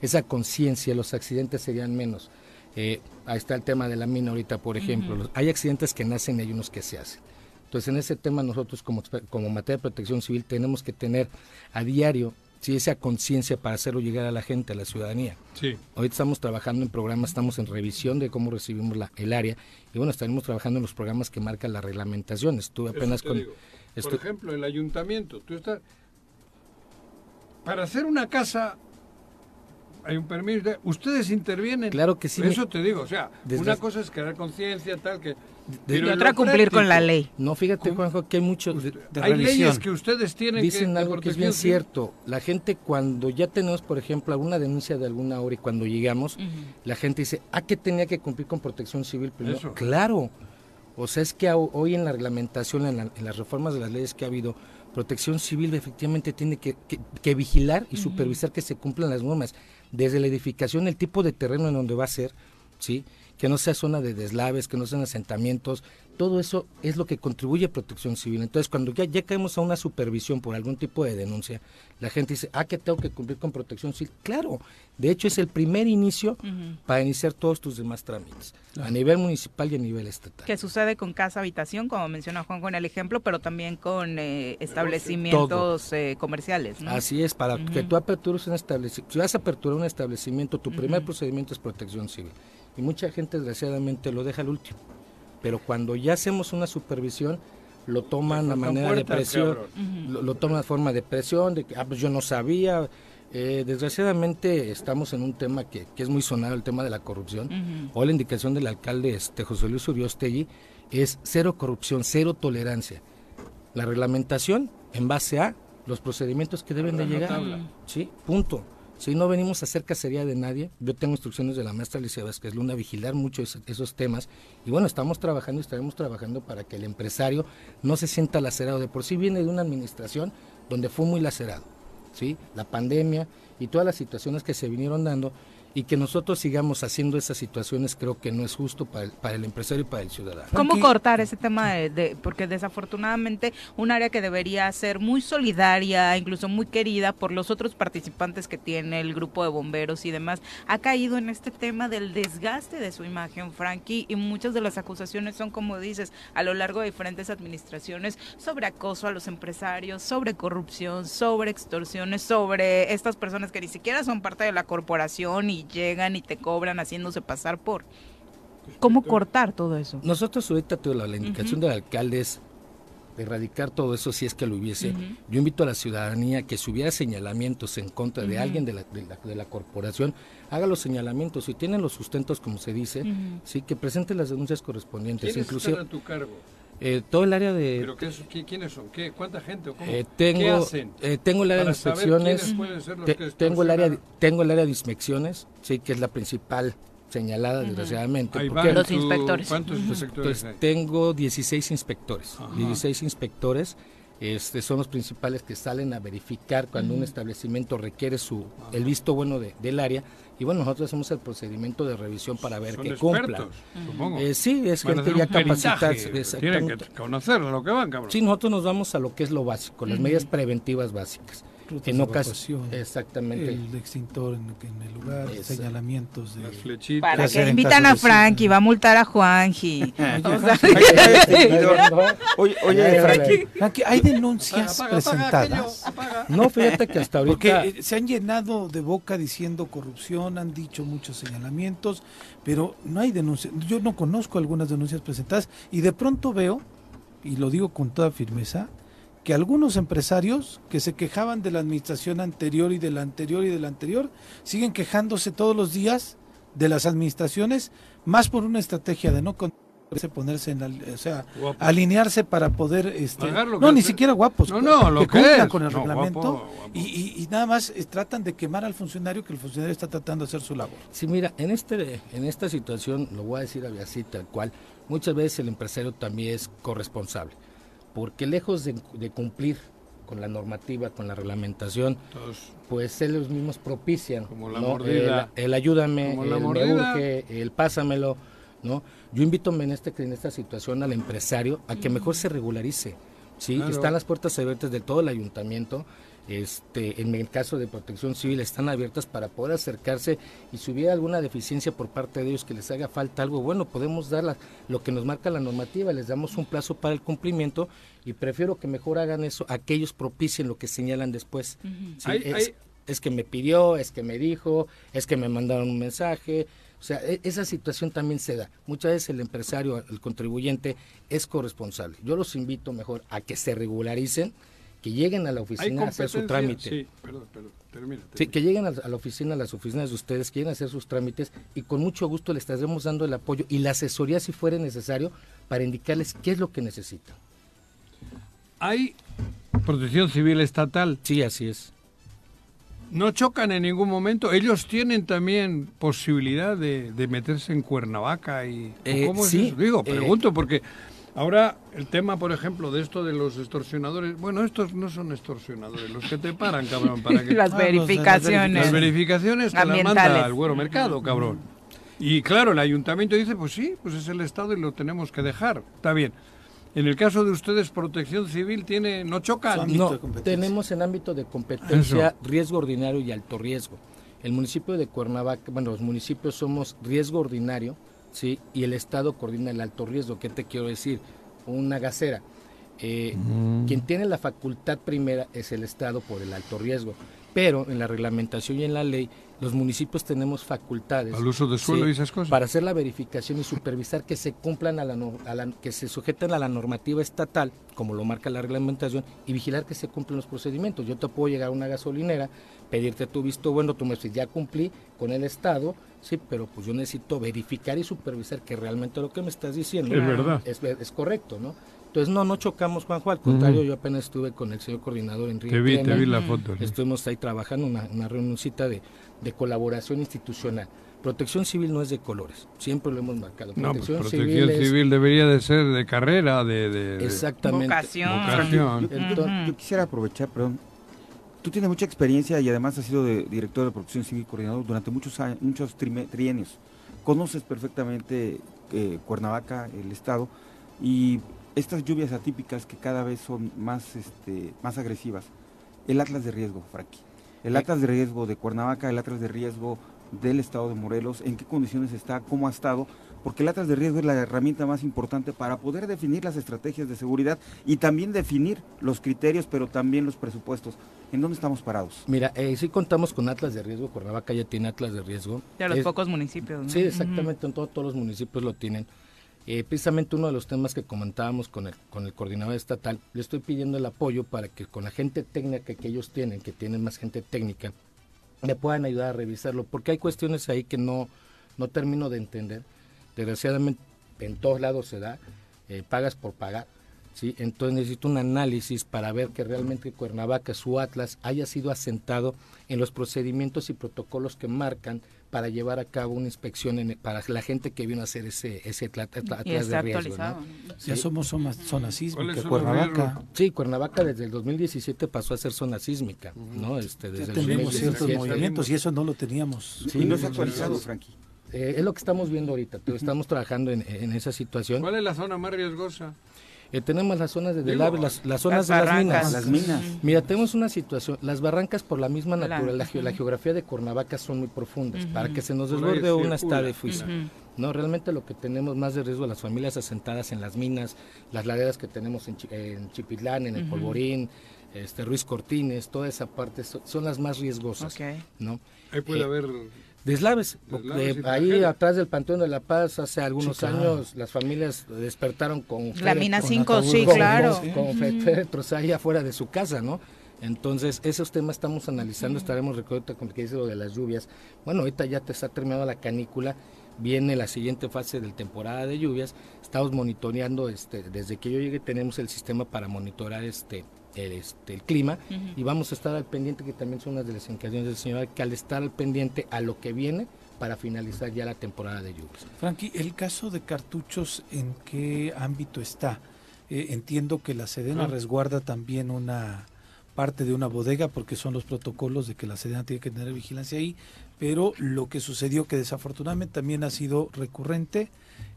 esa conciencia, los accidentes serían menos. Eh, ahí está el tema de la mina ahorita, por ejemplo. Los- Hay accidentes que nacen y hay unos que se hacen. Entonces, en ese tema nosotros como, como materia de protección civil tenemos que tener a diario sí, esa conciencia para hacerlo llegar a la gente, a la ciudadanía. Sí. Ahorita estamos trabajando en programas, estamos en revisión de cómo recibimos la, el área y bueno, estaremos trabajando en los programas que marcan la reglamentación. Estuve apenas con... digo. estu- Por ejemplo, el ayuntamiento. Tú estás... Para hacer una casa hay un permiso. de- Ustedes intervienen. Claro que sí, me- Eso te digo. O sea, Desde una cosa es crear conciencia, tal que... de- otra cumplir con la ley. No, fíjate. Juanjo, que hay mucho... de- de Hay leyes que ustedes tienen. Dicen algo que es bien cierto. La gente cuando ya tenemos, por ejemplo, alguna denuncia de alguna hora y cuando llegamos, la gente dice, ah, que tenía que cumplir con protección civil primero. Eso. Claro. O sea, es que ho- hoy en la reglamentación, en, la- en las reformas de las leyes que ha habido, protección civil efectivamente tiene que, que- que vigilar y supervisar que se cumplan las normas. Desde la edificación, el tipo de terreno en donde va a ser, ¿sí? Que no sea zona de deslaves, que no sean asentamientos, todo eso es lo que contribuye a protección civil. Entonces, cuando ya, ya caemos a una supervisión por algún tipo de denuncia, la gente dice, ah, que tengo que cumplir con protección civil. Claro, de hecho es el primer inicio para iniciar todos tus demás trámites, a nivel municipal y a nivel estatal. que sucede con casa habitación, como menciona Juan con el ejemplo, pero también con eh, establecimientos eh, comerciales. ¿no? Así es, para que tú apertures un establecimiento, si vas a aperturar un establecimiento, tu primer procedimiento es protección civil. Y mucha gente desgraciadamente lo deja al último. Pero cuando ya hacemos una supervisión, lo toman a manera de presión, lo, lo toman de forma de presión, de que ah, pues yo no sabía. Eh, desgraciadamente estamos en un tema que, que es muy sonado, el tema de la corrupción. Hoy la indicación del alcalde este, José Luis Uriostegui es cero corrupción, cero tolerancia. La reglamentación en base a los procedimientos que deben de llegar. Sí, punto. Si no venimos a hacer cacería de nadie, yo tengo instrucciones de la maestra Alicia Vázquez Luna vigilar mucho ese- esos temas y bueno, estamos trabajando y estaremos trabajando para que el empresario no se sienta lacerado. De por sí viene de una administración donde fue muy lacerado, ¿sí? La pandemia y todas las situaciones que se vinieron dando y que nosotros sigamos haciendo esas situaciones creo que no es justo para el, para el empresario y para el ciudadano. ¿Cómo cortar ese tema de, de- porque desafortunadamente un área que debería ser muy solidaria, incluso muy querida por los otros participantes que tiene el grupo de bomberos y demás, ha caído en este tema del desgaste de su imagen, Frankie, y muchas de las acusaciones son como dices, a lo largo de diferentes administraciones sobre acoso a los empresarios, sobre corrupción, sobre extorsiones, sobre estas personas que ni siquiera son parte de la corporación y llegan y te cobran haciéndose pasar por ¿Cómo cortar todo eso? Nosotros ahorita la, la indicación del alcalde es erradicar todo eso si es que lo hubiese. Yo invito a la ciudadanía que si hubiera señalamientos en contra de alguien de la, de, la, de la corporación, haga los señalamientos. Si tienen los sustentos, como se dice, sí que presente las denuncias correspondientes. ¿Quiénes Inclusive a tu cargo? Eh, todo el área de... ¿Pero qué, es- qué- quiénes son? ¿Qué, ¿Cuánta gente? ¿O cómo? eh, ¿Qué tengo, hacen? eh, tengo el área de inspecciones. quiénes pueden ser los te- que tengo el área tengo el área de inspecciones, sí, que es la principal señalada, desgraciadamente. Ahí porque- van Los inspectores. ¿Cuántos inspectores Pues hay? tengo 16 inspectores. Ajá. 16 inspectores. Este, son los principales que salen a verificar cuando un establecimiento requiere su el visto bueno de- del área. Y bueno, nosotros hacemos el procedimiento de revisión para ver que cumpla. expertos, supongo. Eh, sí, es Van gente ya capacitada. Tienen que conocer lo que van, cabrón. Sí, nosotros nos vamos a lo que es lo básico, las medidas preventivas básicas. Rutas En ocasiones, exactamente. El extintor en, en el lugar, señalamientos de... Las flechitas. Para que invitan a Frankie, va a multar a Juanji. O sea, Oye, oye, Frankie, Frankie, ¿hay denuncias Apaga, presentadas? apaga. No, fíjate que hasta Porque ahorita... eh, se han llenado de boca diciendo corrupción, han dicho muchos señalamientos, pero no hay denuncias. Yo no conozco algunas denuncias presentadas y de pronto veo, y lo digo con toda firmeza, que algunos empresarios que se quejaban de la administración anterior y de la anterior y de la anterior, siguen quejándose todos los días de las administraciones, más por una estrategia de no ponerse en la, o sea, Guapo. alinearse para poder este que no ni siquiera guapos No, no, lo que cumplan es. con el No, reglamento guapo, guapo. Y, y- y nada más eh, tratan de quemar al funcionario que el funcionario está tratando de hacer su labor. Sí, mira, en este en esta situación, lo voy a decir así tal cual, muchas veces el empresario también es corresponsable, porque lejos de, de cumplir con la normativa, con la reglamentación, pues ellos mismos propician, Como la ¿no? mordida. el, el ayúdame, el me urge, el pásamelo, ¿no? Yo invito en, este, en esta situación al empresario a que mejor se regularice, ¿sí? Claro. Están las puertas abiertas de todo el ayuntamiento, este, en el caso de protección civil están abiertas para poder acercarse y si hubiera alguna deficiencia por parte de ellos que les haga falta algo, bueno, podemos dar la- lo que nos marca la normativa, les damos un plazo para el cumplimiento y prefiero que mejor hagan eso, a que ellos propicien lo que señalan después. Sí, Hay- es, hay- es que me pidió, es que me dijo, es que me mandaron un mensaje. O sea, e- esa situación también se da. Muchas veces el empresario, el contribuyente, es corresponsable. Yo los invito mejor a que se regularicen, que lleguen a la oficina a hacer su trámite. Sí, perdón, perdón. Termina. Sí, que lleguen a, a la oficina, a las oficinas de ustedes, que lleguen a hacer sus trámites y con mucho gusto les estaremos dando el apoyo y la asesoría si fuera necesario para indicarles qué es lo que necesitan. Hay protección civil estatal. Sí, así es. No chocan en ningún momento. Ellos tienen también posibilidad de, de meterse en Cuernavaca y ¿o Eh, ¿cómo es sí, eso? Digo, eh, pregunto porque ahora el tema, por ejemplo, de esto de los extorsionadores. Bueno, estos no son extorsionadores, los que te paran, cabrón, para que las Ah, las verificaciones. las verificaciones te las manda Ambientales. al güero mercado, cabrón. Y claro, el ayuntamiento dice, pues sí, pues es el Estado y lo tenemos que dejar. Está bien. En el caso de ustedes, Protección Civil tiene no chocan. Ámbito No, tenemos en ámbito de competencia Eso. riesgo ordinario y alto riesgo. El municipio de Cuernavaca, bueno, los municipios somos riesgo ordinario, ¿sí? Y el Estado coordina el alto riesgo. ¿Qué te quiero decir? Una gasera. Eh, Quien tiene la facultad primera es el Estado por el alto riesgo. pero en la reglamentación y en la ley los municipios tenemos facultades al uso de suelo sí, y esas cosas para hacer la verificación y supervisar que se cumplan a la, a la- que se sujeten a la normativa estatal como lo marca la reglamentación y vigilar que se cumplen los procedimientos yo te puedo llegar a una gasolinera pedirte tu visto bueno tú me dices ya cumplí con el estado sí pero pues yo necesito verificar y supervisar que realmente lo que me estás diciendo es verdad es, es correcto no entonces no no chocamos Juanjo al contrario yo apenas estuve con el señor coordinador Enrique te vi te vi la foto. Estuvimos ahí trabajando una, una reunioncita de, de colaboración institucional. Protección civil no es de colores, siempre lo hemos marcado. no pues Protección protección es- civil debería de ser de carrera de, de- de- exactamente. Vocación. vocación yo- yo quisiera aprovechar, perdón. Tú tienes mucha experiencia y además has sido de- director de Protección Civil coordinador durante muchos años, muchos trienios. Conoces perfectamente eh, Cuernavaca, el estado, y estas lluvias atípicas que cada vez son más, este, más agresivas. El atlas de riesgo, Frankie. El atlas de riesgo de Cuernavaca, el atlas de riesgo del estado de Morelos, en qué condiciones está, cómo ha estado, porque el atlas de riesgo es la herramienta más importante para poder definir las estrategias de seguridad y también definir los criterios, pero también los presupuestos. ¿En dónde estamos parados? Mira, eh, sí contamos con atlas de riesgo, Cuernavaca ya tiene atlas de riesgo. De los Es- pocos municipios. ¿no? Sí, exactamente, en todo- todos los municipios lo tienen. Eh, precisamente uno de los temas que comentábamos con el, con el coordinador estatal, le estoy pidiendo el apoyo para que con la gente técnica que ellos tienen, que tienen más gente técnica, me puedan ayudar a revisarlo, porque hay cuestiones ahí que no, no termino de entender. Desgraciadamente, en todos lados se da, eh, pagas por pagar. ¿Sí? Entonces necesito un análisis para ver que realmente Cuernavaca, su Atlas, haya sido asentado en los procedimientos y protocolos que marcan para llevar a cabo una inspección en- para la gente que vino a hacer ese, ese atlas está de riesgo. ¿no? Ya somos zona, zona ¿Cuáles sísmica, Cuernavaca. Sí, Cuernavaca desde el 2017 pasó a ser zona sísmica, ¿no? Este, desde Ya el tenemos 2017. ciertos movimientos y eso no lo teníamos. Sí, y no se ha actualizado. Frankie. Eh, es lo que estamos viendo ahorita, estamos trabajando en, en esa situación. ¿cuál es la zona más riesgosa? Eh, tenemos las zonas de Delave, las, las zonas las de las barrancas. minas. Las minas. Mira, tenemos una situación, las barrancas por la misma naturaleza, la, geografía de Cuernavaca son muy profundas, para que se nos desborde una circula. está de fuisa. Ujú. No, realmente lo que tenemos más de riesgo las familias asentadas en las minas, las laderas que tenemos en, Chi- en Chipitlán, en el Polvorín, este Ruiz Cortines, toda esa parte so- son las más riesgosas, Ok. ¿no? ahí puede Eh, haber Deslaves, ahí atrás del Panteón de la Paz, hace algunos años, las familias despertaron con... La mina con 5, ataúd, sí, con- claro. con féretros ahí afuera de su casa, ¿no? Entonces, esos temas estamos analizando, estaremos recordando con lo que dice lo de las lluvias. Bueno, ahorita ya te está terminando la canícula, viene la siguiente fase del temporada de lluvias, estamos monitoreando, este, desde que yo llegué tenemos el sistema para monitorear este, el, este, el clima y vamos a estar al pendiente, que también son unas de las indicaciones del señor, que al estar al pendiente a lo que viene para finalizar ya la temporada de lluvias. Frankie, el caso de cartuchos, ¿en qué ámbito está? Eh, entiendo que la Sedena Ah. resguarda también una parte de una bodega porque son los protocolos de que la Sedena tiene que tener vigilancia ahí, pero lo que sucedió que desafortunadamente también ha sido recurrente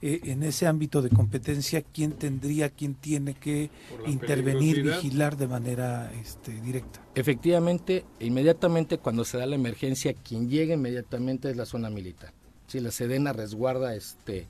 eh, en ese ámbito de competencia, ¿quién tendría, quién tiene que intervenir, vigilar de manera este, directa? Efectivamente, inmediatamente cuando se da la emergencia, quien llega inmediatamente es la zona militar. Si la Sedena resguarda este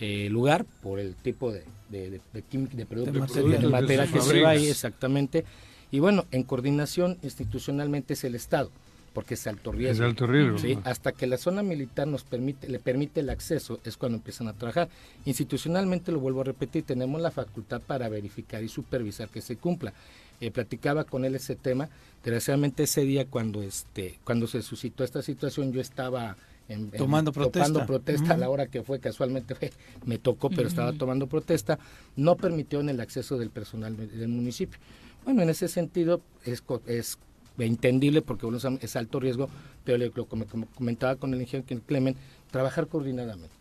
eh, lugar por el tipo de, de, de, de química- de producto- De de material. de material que se va ahí exactamente. Y bueno, en coordinación institucionalmente es el Estado, porque es alto es riesgo. alto riesgo Sí, hasta que la zona militar nos permite, le permite el acceso, es cuando empiezan a trabajar. Institucionalmente, lo vuelvo a repetir, tenemos la facultad para verificar y supervisar que se cumpla. Eh, platicaba con él ese tema. Desgraciadamente ese día cuando este, cuando se suscitó esta situación, yo estaba en- en- Tomando protesta. tomando protesta a la hora que fue, casualmente fue, me tocó, pero estaba tomando protesta, no permitieron el acceso del personal de- del municipio. Bueno, en ese sentido es, co- es entendible porque bueno, es- es alto riesgo, pero le- lo como como comentaba con el ingeniero Clemen, trabajar coordinadamente.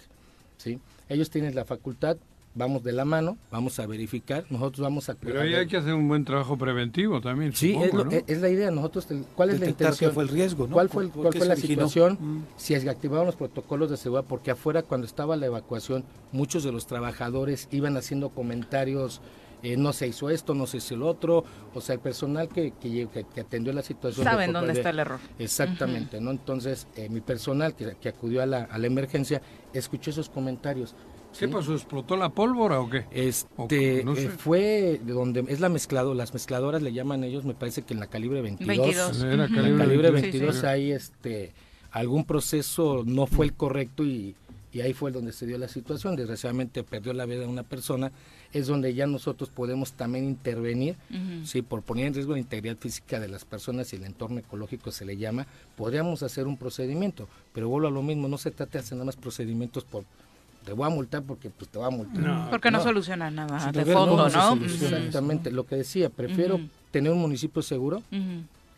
¿sí? Ellos tienen la facultad, vamos de la mano, vamos a verificar, nosotros vamos a... pero ahí hay que hacer un buen trabajo preventivo también Sí, supongo, es, lo- ¿no? es- es la idea. Nosotros, ¿cuál es la Detectar intención? qué fue el riesgo, ¿no? ¿Cuál fue, el- ¿Por- por cuál fue la originó? situación? Mm. Si es que activaban los protocolos de seguridad, porque afuera cuando estaba la evacuación, muchos de los trabajadores iban haciendo comentarios, eh, no se hizo esto, no se hizo el otro, o sea, el personal que, que, que- que atendió la situación. Saben de- dónde de- está el error. Exactamente, ¿no? Entonces, eh, mi personal que, que acudió a la, a la emergencia escuchó esos comentarios. ¿Qué pasó? ¿Explotó la pólvora o qué? Este no sé. eh, fue de donde es la mezclado, las mezcladoras le llaman ellos, me parece que en la calibre 22. 22. Era Ujú. En calibre la calibre 22, 22 sí. ahí este algún proceso no fue el correcto y, y ahí fue donde se dio la situación. Desgraciadamente perdió la vida una persona. Es donde ya nosotros podemos también intervenir, Ujú. sí, por poner en riesgo la integridad física de las personas y el entorno ecológico se le llama, podríamos hacer un procedimiento, pero vuelvo a lo mismo, no se trata de hacer nada más procedimientos por te voy a multar porque pues te voy a multar. Porque no, soluciona nada de fondo, ¿no? Exactamente, lo que decía, prefiero tener un municipio seguro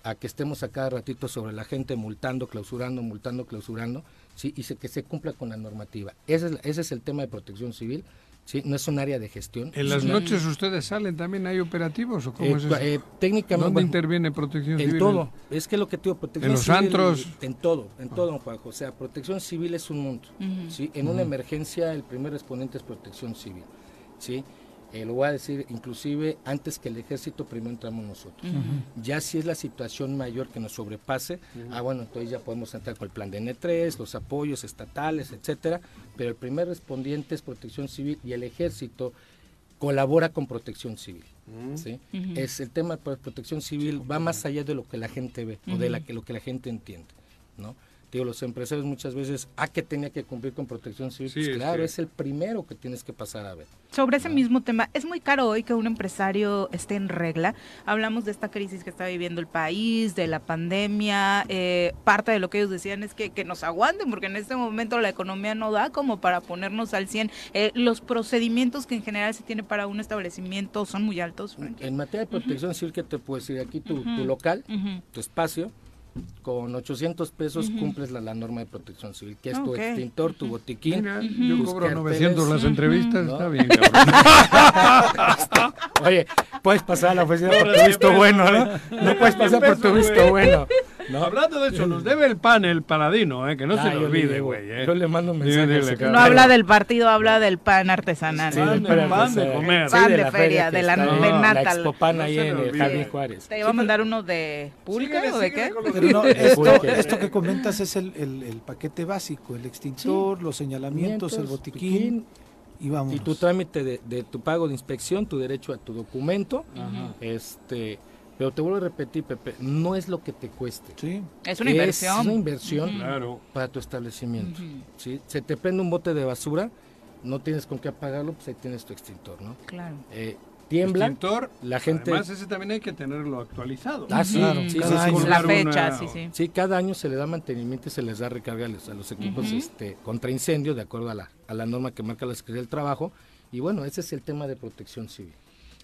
a que estemos a cada ratito sobre la gente multando, clausurando, multando, clausurando, sí, y se, que se cumpla con la normativa. Ese es, la- ese es el tema de protección civil, sí, no es un área de gestión. ¿En las noches ustedes salen también? ¿Hay operativos o cómo Eh, es eso? eh, técnicamente ¿Dónde bueno, interviene protección en civil? todo, es que lo que te digo, protección ¿En los civil, antros? en todo, en todo, don Juanjo, o sea, protección civil es un mundo, Ujú. sí, en una emergencia el primer respondiente es protección civil, sí, Eh, lo voy a decir, inclusive antes que el ejército, primero entramos nosotros. Ya si es la situación mayor que nos sobrepase, ah bueno, entonces ya podemos entrar con el plan de N3, los apoyos estatales, etcétera, pero el primer respondiente es protección civil y el ejército colabora con protección civil. ¿sí? Es el tema de protección civil va más allá de lo que la gente ve o de la que lo que la gente entiende, ¿no? Digo, los empresarios muchas veces, ah, que tenía que cumplir con protección civil, Sí, pues es claro, que- es el primero que tienes que pasar a ver. Sobre ese mismo tema, es muy caro hoy que un empresario esté en regla. Hablamos de esta crisis que está viviendo el país, de la pandemia. eh, parte de lo que ellos decían es que, que nos aguanten, porque en este momento la economía no da como para ponernos al 100. Eh, los procedimientos que en general se tiene para un establecimiento son muy altos. En materia de protección civil, ¿qué te puedo decir? Aquí tu, tu local, tu espacio, con 800 pesos cumples la, la norma de protección civil, que es tu extintor, tu botiquín. Mira, yo cobro carteles. 900 las entrevistas, ¿no? está bien, cabrón. Oye, puedes pasar a la oficina por tu visto bueno, ¿no? No puedes pasar por tu visto bueno. ¿No? Hablando de eso, nos debe el pan el paladino, ¿eh? que no se le olvide, güey. ¿eh? yo le mando un Dile, mensaje dile, secretario. No habla del partido, habla del pan artesanal. Sí, Pan, pan de comer. Pan de la feria, de la- de en nata. La expopan No ahí en el. Jardín Juárez. Te iba a mandar uno de pulque o de qué? Pero no, de- esto, que comentas es el, el- el paquete básico, el extintor, los señalamientos, el botiquín y vamos. y tu trámite de, de tu pago de inspección, tu derecho a tu documento, este, pero te vuelvo a repetir, Pepe, no es lo que te cueste. Sí, Es una inversión. Es una inversión Claro. para tu establecimiento. ¿sí? Se te prende un bote de basura, no tienes con qué apagarlo, pues ahí tienes tu extintor, ¿no? Claro. Eh, tiembla, Extintor, la gente... Además, ese también hay que tenerlo actualizado. Ah, sí, Claro, sí, sí, cada sí, año. La fecha, una- sí, sí. Sí, cada año se le da mantenimiento y se les da recarga a los, a los equipos este, contra incendio, de acuerdo a la, a la norma que marca la Secretaría del Trabajo. Y bueno, ese es el tema de protección civil.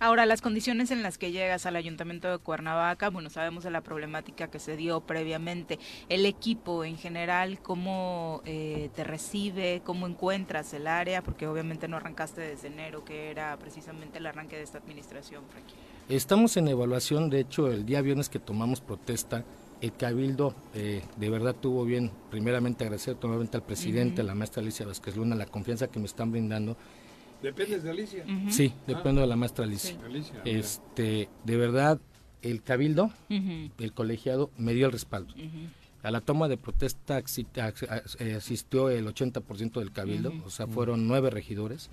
Ahora, las condiciones en las que llegas al Ayuntamiento de Cuernavaca, bueno, sabemos de la problemática que se dio previamente. El equipo en general, ¿cómo eh, te recibe? ¿Cómo encuentras el área? Porque obviamente no arrancaste desde enero, que era precisamente el arranque de esta administración, Frankie. Estamos en evaluación, de hecho, el día viernes que tomamos protesta, el Cabildo eh, de verdad tuvo bien, primeramente agradecer nuevamente al presidente, a la maestra Alicia Vázquez Luna, la confianza que me están brindando. Dependes de Alicia. Sí, dependo de la maestra Alicia. Alicia. Este, de verdad, el Cabildo, el colegiado, me dio el respaldo. A la toma de protesta eh, asistió el 80% del cabildo, o sea, fueron nueve regidores.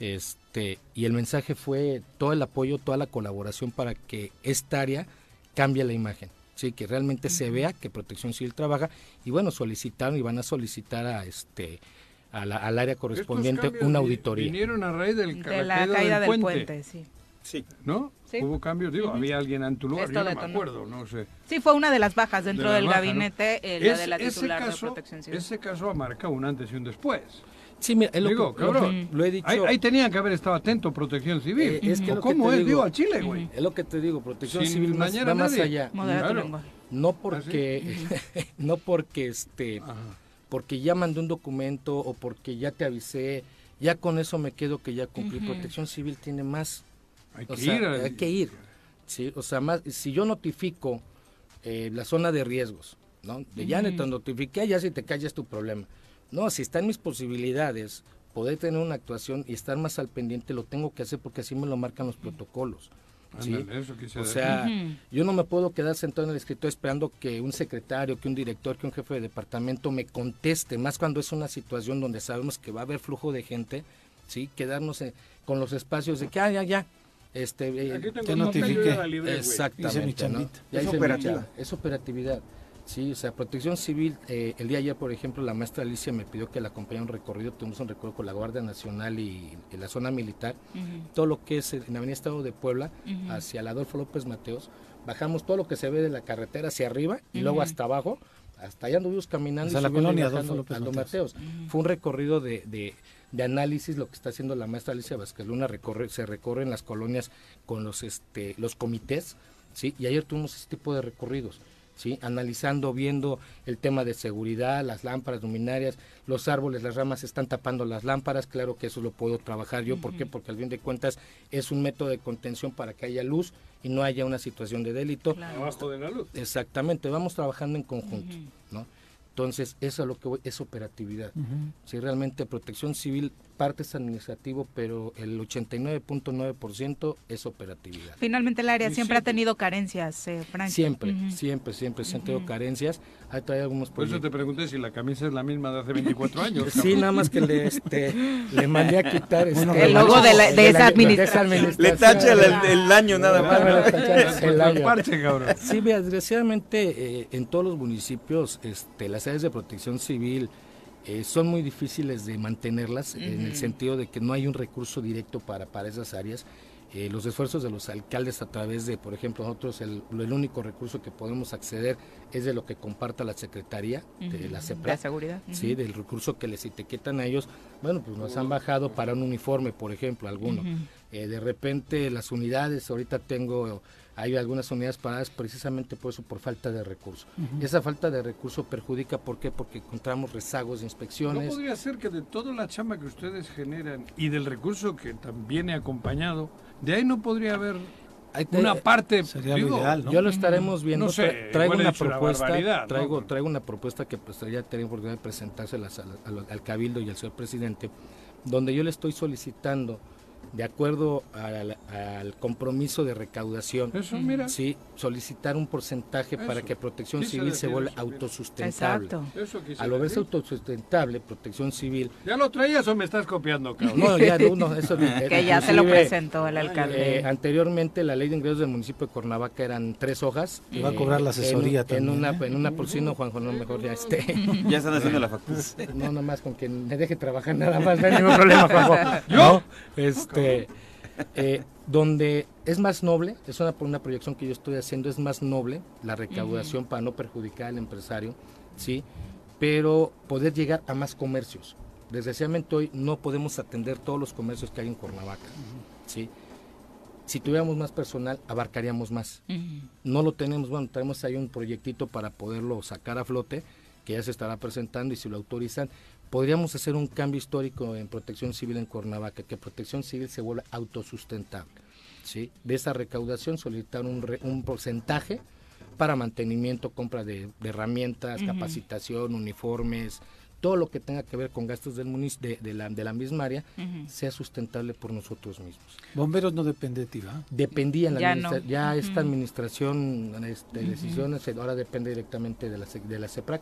Este, y el mensaje fue todo el apoyo, toda la colaboración para que esta área cambie la imagen. Sí, que realmente se vea que Protección Civil trabaja y bueno, solicitaron y van a solicitar a este a la- al área correspondiente una auditoría. Vinieron a raíz del, De la caída del puente, sí. Sí. ¿No? Sí. Hubo cambios, digo, había alguien en tu lugar, Esto yo no me detonó. acuerdo, no sé. Sí, fue una de las bajas dentro De la del baja, ¿no? gabinete, eh, la Es- de la ese titular de Protección Civil. Ese caso ha marcado un antes y un después. Sí, mira, es lo, Digo, que, lo cabrón, lo he dicho. Ahí, ahí tenían que haber estado atento Protección Civil. Eh, es que ¿O lo que ¿Cómo es? digo- Digo, a Chile, güey. Es lo que te digo, Protección Sin Civil más- va más nadie. allá. Claro. No porque, no porque este, Ajá. Porque ya mandé un documento o porque ya te avisé, ya con eso me quedo que ya cumplí. Ujú. Protección Civil tiene más, Hay o que sea, ir. hay que ir, sí, o sea, más, si yo notifico eh, la zona de riesgos, ¿no? De ya te notifiqué, ya si te callas es tu problema. No, si está en mis posibilidades poder tener una actuación y estar más al pendiente, lo tengo que hacer porque así me lo marcan los protocolos. O sea, yo no me puedo quedar sentado en el escritorio esperando que un secretario, que un director, que un jefe de departamento me conteste, más cuando es una situación donde sabemos que va a haber flujo de gente, ¿sí? Quedarnos eh, con los espacios de que, ah, ya, ya, este, eh, te notifique. libre. Exactamente. Hice mi ¿no? chambita. Ya Es Es operatividad. Sí, o sea, protección civil, eh, el día de ayer, por ejemplo, la maestra Alicia me pidió que la acompañara un recorrido, tuvimos un recorrido con la Guardia Nacional y, y la zona militar, todo lo que es en la Avenida Estado de Puebla, hacia el Adolfo López Mateos, bajamos todo lo que se ve de la carretera hacia arriba y luego hasta abajo, hasta allá anduvimos caminando Hasta y la colonia Adolfo López Mateos. Mateos. Fue un recorrido de, de- de análisis, lo que está haciendo la maestra Alicia Vázquez Luna, recorre, se recorren las colonias con los, este, los comités, ¿sí? Y ayer tuvimos ese tipo de recorridos, ¿sí? Analizando, viendo el tema de seguridad, las lámparas luminarias, los árboles, las ramas están tapando las lámparas, claro que eso lo puedo trabajar yo, ¿por qué? Porque al fin de cuentas es un método de contención para que haya luz y no haya una situación de delito. Abajo de la luz. Exactamente, vamos trabajando en conjunto, ¿no? Entonces, eso es lo que voy, es operatividad. Si realmente protección civil parte es administrativo, pero el 89.9% es operatividad. Finalmente el área siempre ha tenido carencias, eh, Frank. Siempre, siempre, siempre se han tenido carencias. Ha traído algunos Por eso te pregunté si la camisa es la misma de hace 24 años. Sí, nada más que le, este, le mandé a quitar este, El logo de la- de esa administración. Le tacha el, el año nada más. el año. Parche, cabrón. Sí, desgraciadamente eh, en todos los municipios este, las áreas de protección civil eh, son muy difíciles de mantenerlas en el sentido de que no hay un recurso directo para, para esas áreas. Eh, los esfuerzos de los alcaldes a través de, por ejemplo, nosotros el, el único recurso que podemos acceder es de lo que comparta la Secretaría de la CEPRA. seguridad. Sí, del recurso que les etiquetan a ellos, bueno, pues nos han bajado para un uniforme, por ejemplo, alguno. Eh, de repente las unidades, ahorita tengo, hay algunas unidades paradas precisamente por eso, por falta de recursos. Esa falta de recurso perjudica, ¿por qué? Porque encontramos rezagos de ¿No inspecciones. podría ser que de toda la chamba que ustedes generan y del recurso que también viene acompañado, de ahí no podría haber una parte, Sería digo, lo ideal, ¿no? Yo lo estaremos viendo. No sé, Tra- traigo he una propuesta, ¿no? traigo, traigo una propuesta que pues ya tenía oportunidad de presentárselas al, al- al cabildo y al señor presidente, donde yo le estoy solicitando, de acuerdo al, al compromiso de recaudación, Eso, mira. sí, solicitar un porcentaje para que Protección Quise Civil se vuelva autosustentable. Exacto. Eso quise Al volverse decir. autosustentable, Protección Civil, ¿Ya lo traías o me estás copiando, cabrón? no, ya no, no, eso Que ya se lo presentó el alcalde. eh, anteriormente la ley de ingresos del municipio de Cuernavaca eran tres hojas. Y va a cobrar la asesoría en, también, En una, ¿eh? en una porcino, Juanjo, no mejor ya esté. Ya están haciendo la factura. No, nada más con que me deje trabajar nada más, no hay ningún problema, Juanjo. ¿Yo? Este, eh, donde es más noble, es una, una proyección que yo estoy haciendo, es más noble la recaudación para no perjudicar al empresario, ¿sí? Pero poder llegar a más comercios. Desgraciadamente hoy no podemos atender todos los comercios que hay en Cuernavaca, ¿sí? Si tuviéramos más personal, abarcaríamos más. No lo tenemos, bueno, tenemos ahí un proyectito para poderlo sacar a flote, que ya se estará presentando y si lo autorizan, podríamos hacer un cambio histórico en protección civil en Cuernavaca, que protección civil se vuelva autosustentable. ¿sí? De esa recaudación solicitar un, re- un porcentaje para mantenimiento, compra de, de herramientas, capacitación, uniformes, todo lo que tenga que ver con gastos del munic- de, de la, de la misma área, sea sustentable por nosotros mismos. Bomberos no depende de ti. Dependía en la Ya no. ya esta administración este, de decisiones eh, ahora depende directamente de la de la CEPRAC.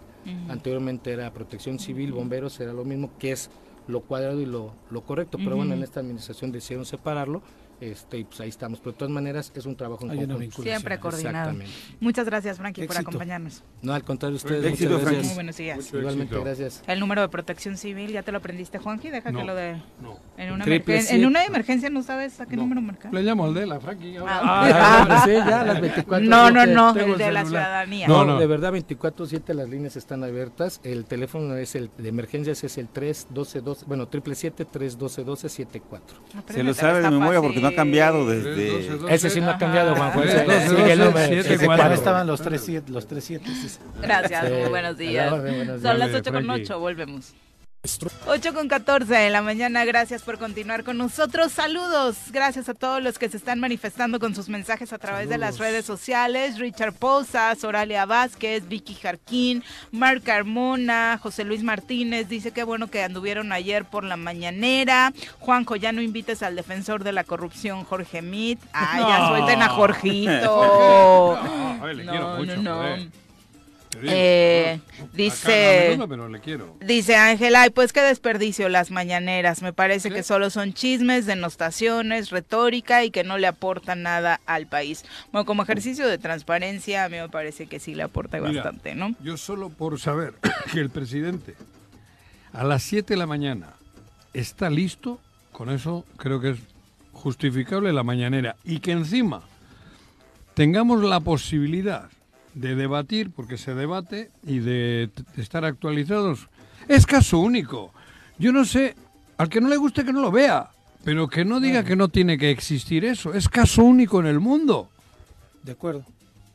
Anteriormente era Protección Civil, Bomberos, era lo mismo que es lo cuadrado y lo, lo correcto, pero bueno, en esta administración decidieron separarlo. Este, y pues ahí estamos, pero de todas maneras es un trabajo en Hay conjunto. Siempre coordinado. Muchas gracias, Frankie, por Éxito. acompañarnos. No, al contrario, ustedes, Éxito, muchas Frankie. Muy gracias. buenos días. Mucho Igualmente, éxito. gracias. El número de protección civil, ¿ya te lo aprendiste, Juanji? Deja que No. lo de... No. En una, Triple emergen- siete. en una emergencia no sabes a qué No. número marcar. Le llamo al de la Frankie. ahora. Ah, Ah, sí, ya, las 24. No, no, no, el el de la ciudadanía. No, No, no. de verdad 24/7 las líneas están abiertas. El teléfono es el de emergencias es el 312 12, bueno, 777 312 1274. Se lo sabe de memoria porque no ha cambiado desde... Ese sí no ha cambiado, cuatro. estaban los tres siete, los tres siete. Gracias, Sí. buenos días. Buenos Son días. las 8 con Frankie. 8, volvemos. 8 con 14 de la mañana, gracias por continuar con nosotros. Saludos, gracias a todos los que se están manifestando con sus mensajes a través de las redes sociales. Richard Posas, Oralia Vázquez, Vicky Jarquín, Marc Carmona, José Luis Martínez, dice que bueno que anduvieron ayer por la mañanera. Juanjo, ya no invites al defensor de la corrupción, Jorge Mit. Ah, ya suelten a Jorgito. No, ay, le quiero mucho, no, Eh, dice- cada menudo, pero le quiero. Dice Ángela, ay, pues qué desperdicio las mañaneras. Me parece que solo son chismes, denostaciones, retórica y que no le aportan nada al país. Bueno, como ejercicio de transparencia, a mí me parece que sí le aporta Mira, bastante, ¿no? Yo solo por saber que el presidente a las 7 de la mañana está listo, con eso creo que es justificable la mañanera. Y que encima tengamos la posibilidad de debatir, porque se debate, y de, de estar actualizados, es caso único. Yo no sé, al que no le guste que no lo vea, pero que no diga que no tiene que existir eso. Es caso único en el mundo. De acuerdo.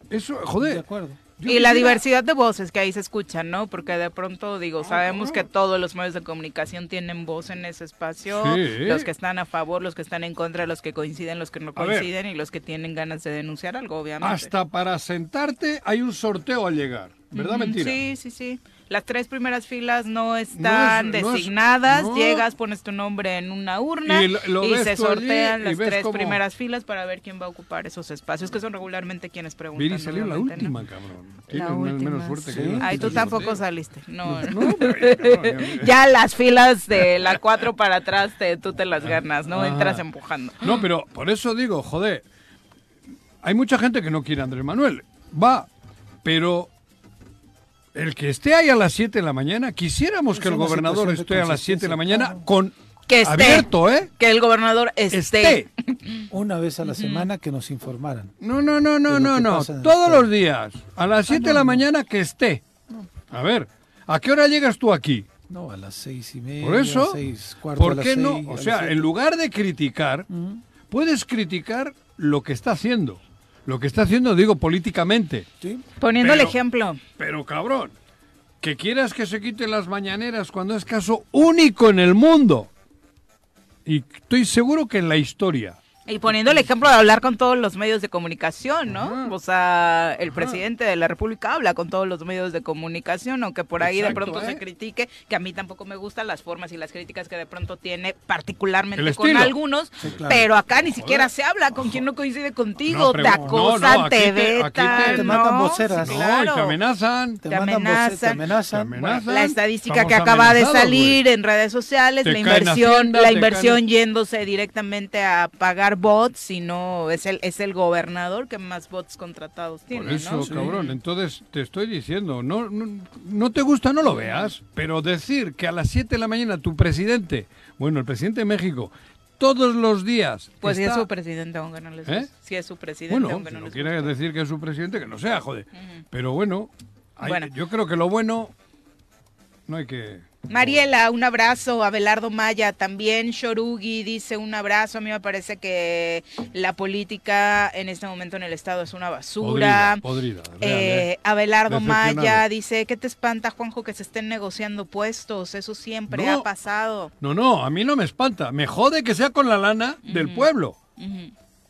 Eso, De joder. acuerdo. Yo Y la diversidad de voces que ahí se escuchan, ¿no? Porque de pronto, digo, Ah, sabemos que todos los medios de comunicación tienen voz en ese espacio, Sí. los que están a favor, los que están en contra, los que coinciden, los que no coinciden y los que tienen ganas de denunciar algo, obviamente. Hasta para sentarte hay un sorteo al llegar. ¿Verdad, mentira? Sí, sí, sí. Las tres primeras filas no están no es- designadas. no. Llegas, pones tu nombre en una urna Y lo- lo se allí sortean y las tres cómo- primeras filas para ver quién va a ocupar esos espacios, que son regularmente quienes preguntan. Viri salió la última, cabrón. La menos última. suerte Sí. que yo. Ay, tú tampoco saliste. No, ya las filas de la cuatro para atrás te, tú te las ganas, ¿no? Ajá. Entras empujando. No, pero por eso digo, joder, hay mucha gente que no quiere a Andrés Manuel. Va, pero el que esté ahí a las 7 de la mañana, quisiéramos Es que el gobernador esté a las 7 de la mañana claro. con Que esté. abierto, ¿eh? Que el gobernador esté. Esté. Una vez a la semana que nos informaran. No, no, no, no, no, no. Todos los días, a las 7 de la mañana que esté. A ver, ¿a qué hora llegas tú aquí? No, a las seis y media. Por eso, seis, cuarto ¿por qué no? seis, O sea, en lugar de criticar, puedes criticar lo que está haciendo. Lo que está haciendo, digo, políticamente. Sí. Poniendo el ejemplo. Pero cabrón, que quieras que se quiten las mañaneras cuando es caso único en el mundo. Y estoy seguro que en la historia. Y poniendo el ejemplo de hablar con todos los medios de comunicación, ¿no? Ajá. O sea, el presidente de la República habla con todos los medios de comunicación, aunque por ahí de pronto ¿eh? se critique, que a mí tampoco me gustan las formas y las críticas que de pronto tiene, particularmente con algunos, Sí, claro. pero acá ni siquiera se habla con quien no coincide contigo, No, te acosan, no, no, te vetan, te- Te mandan ¿no? voceras. Sí, No, claro. y te amenazan. Te, amenazan. amenazan. Te Bueno, amenazan. La estadística Estamos que acaba de salir en redes sociales, Te la inversión, Hacienda, la inversión caen- yéndose directamente a pagar bots, sino es el es el gobernador que más bots contratados tiene, Por eso, ¿no? cabrón. Entonces, te estoy diciendo, no, no, no te gusta, no lo veas. Pero decir que a las 7 de la mañana tu presidente, bueno, el presidente de México, todos los días. Pues si es está- su presidente, aunque no les ¿Eh? Si es su presidente, Bueno, aunque si no no les quiere decir que es su presidente, que no sea, joder. Pero bueno, hay- Bueno. yo creo que lo bueno no hay que... Mariela, un abrazo. Abelardo Maya también. Shorugi dice un abrazo. A mí me parece que la política en este momento en el Estado es una basura. Podrida, podrida. Eh. Maya dice, ¿qué te espanta, Juanjo, que se estén negociando puestos? Eso siempre No. ha pasado. No, no, a mí no me espanta. Me jode que sea con la lana del pueblo.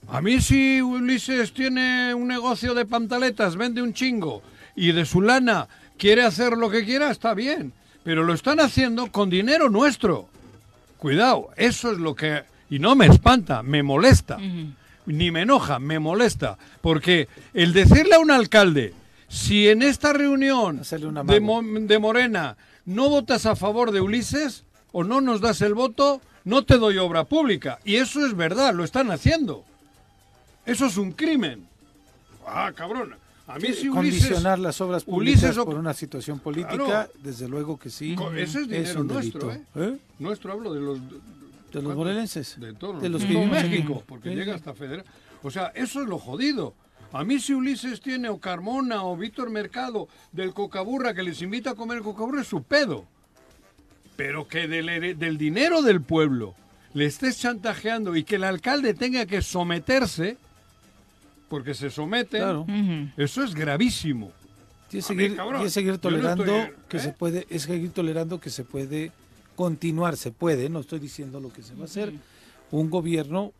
A mí si Ulises tiene un negocio de pantaletas, vende un chingo y de su lana quiere hacer lo que quiera, está bien. Pero lo están haciendo con dinero nuestro. Cuidado, eso es lo que... Y no me espanta, me molesta. Ni me enoja, me molesta. Porque el decirle a un alcalde, si en esta reunión de. Mo- de Morena no votas a favor de Ulises o no nos das el voto, no te doy obra pública. Y eso es verdad, lo están haciendo. Eso es un crimen. Ah, cabrón. A mí si Ulises... Condicionar las obras Ulises públicas o- por una situación política, Claro. desde luego que sí. Ese es dinero un nuestro. ¿eh? ¿Eh? Nuestro hablo de los... De los morelenses. De todos De los de que todo vivimos. México, porque Sí. llega hasta federal. O sea, eso es lo jodido. A mí si Ulises tiene o Carmona o Víctor Mercado del Cocaburra que les invita a comer Cocaburra es su pedo. Pero que del, del dinero del pueblo le estés chantajeando y que el alcalde tenga que someterse, porque se somete, Claro. Ujú. eso es gravísimo. Y es A mí, seguir, cabrón, y es seguir yo no tolerando estoy, que ¿eh? se puede, es seguir tolerando que se puede continuar, se puede, no estoy diciendo lo que se va a hacer, un gobierno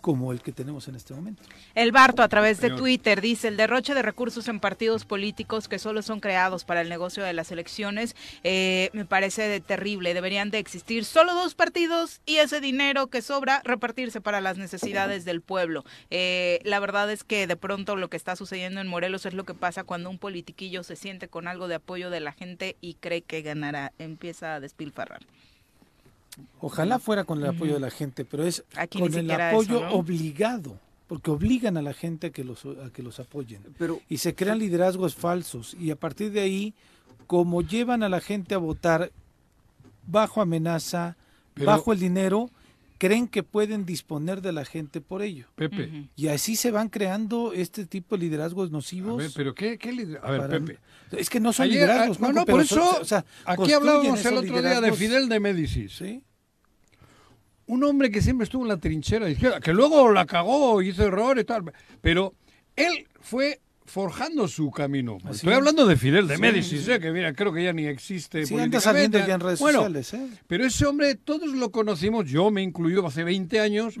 como el que tenemos en este momento. El Barto a través de. Twitter dice el derroche de recursos en partidos políticos que solo son creados para el negocio de las elecciones eh, me parece de terrible. Deberían de existir solo dos partidos y ese dinero que sobra repartirse para las necesidades del pueblo. Eh, la verdad es que de pronto lo que está sucediendo en Morelos es lo que pasa cuando un politiquillo se siente con algo de apoyo de la gente y cree que ganará. Empieza a despilfarrar. Ojalá fuera con el apoyo de la gente, pero es Aquí con el apoyo eso, ¿no? obligado, porque obligan a la gente a que los, a que los apoyen. Pero Y se crean liderazgos falsos y a partir de ahí, como llevan a la gente a votar bajo amenaza, Pero- bajo el dinero, creen que pueden disponer de la gente por ello. Pepe. Y así se van creando este tipo de liderazgos A nocivos. ver, pero qué, qué A ver, para- Pepe. Es que no son Ayer, liderazgos. ah, no, no, por eso, son- o sea, aquí hablábamos el otro día de. Fidel de Médicis. Sí. Un hombre que siempre estuvo en la trinchera de izquierda, que luego la cagó, hizo errores y tal, pero él fue forjando su camino. Así Estoy es. hablando de Fidel de Sí, Médicis, sí. eh, que mira, creo que ya ni existe Sí, anda saliendo ya en redes Bueno, sociales. ¿eh? Pero ese hombre, todos lo conocimos, yo me incluido hace 20 años,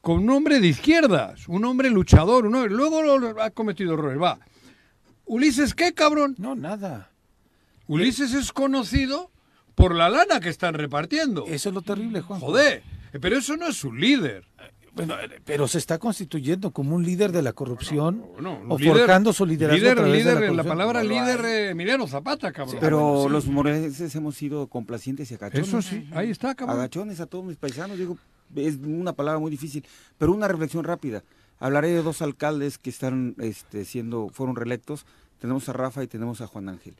con un hombre de izquierdas, un hombre luchador, un hombre, luego lo- ha cometido errores, va. Ulises, ¿qué cabrón? No, nada. Ulises es conocido por la lana que están repartiendo. Eso es lo terrible, Juan. Joder, pero eso no es un líder. Bueno, eh, pero se está constituyendo como un líder de la corrupción No, un o líder- forjando su liderazgo a Líder, través de líder, la la, palabra líder, eh, Emiliano Zapata, cabrón. Pero bueno, sí. los morelenses hemos sido complacientes y agachones. Eso sí, ahí está, cabrón. Agachones a todos mis paisanos, digo, es una palabra muy difícil, pero una reflexión rápida. Hablaré de dos alcaldes que están este, siendo, fueron reelectos. Tenemos a Rafa y tenemos a Juan Ángel.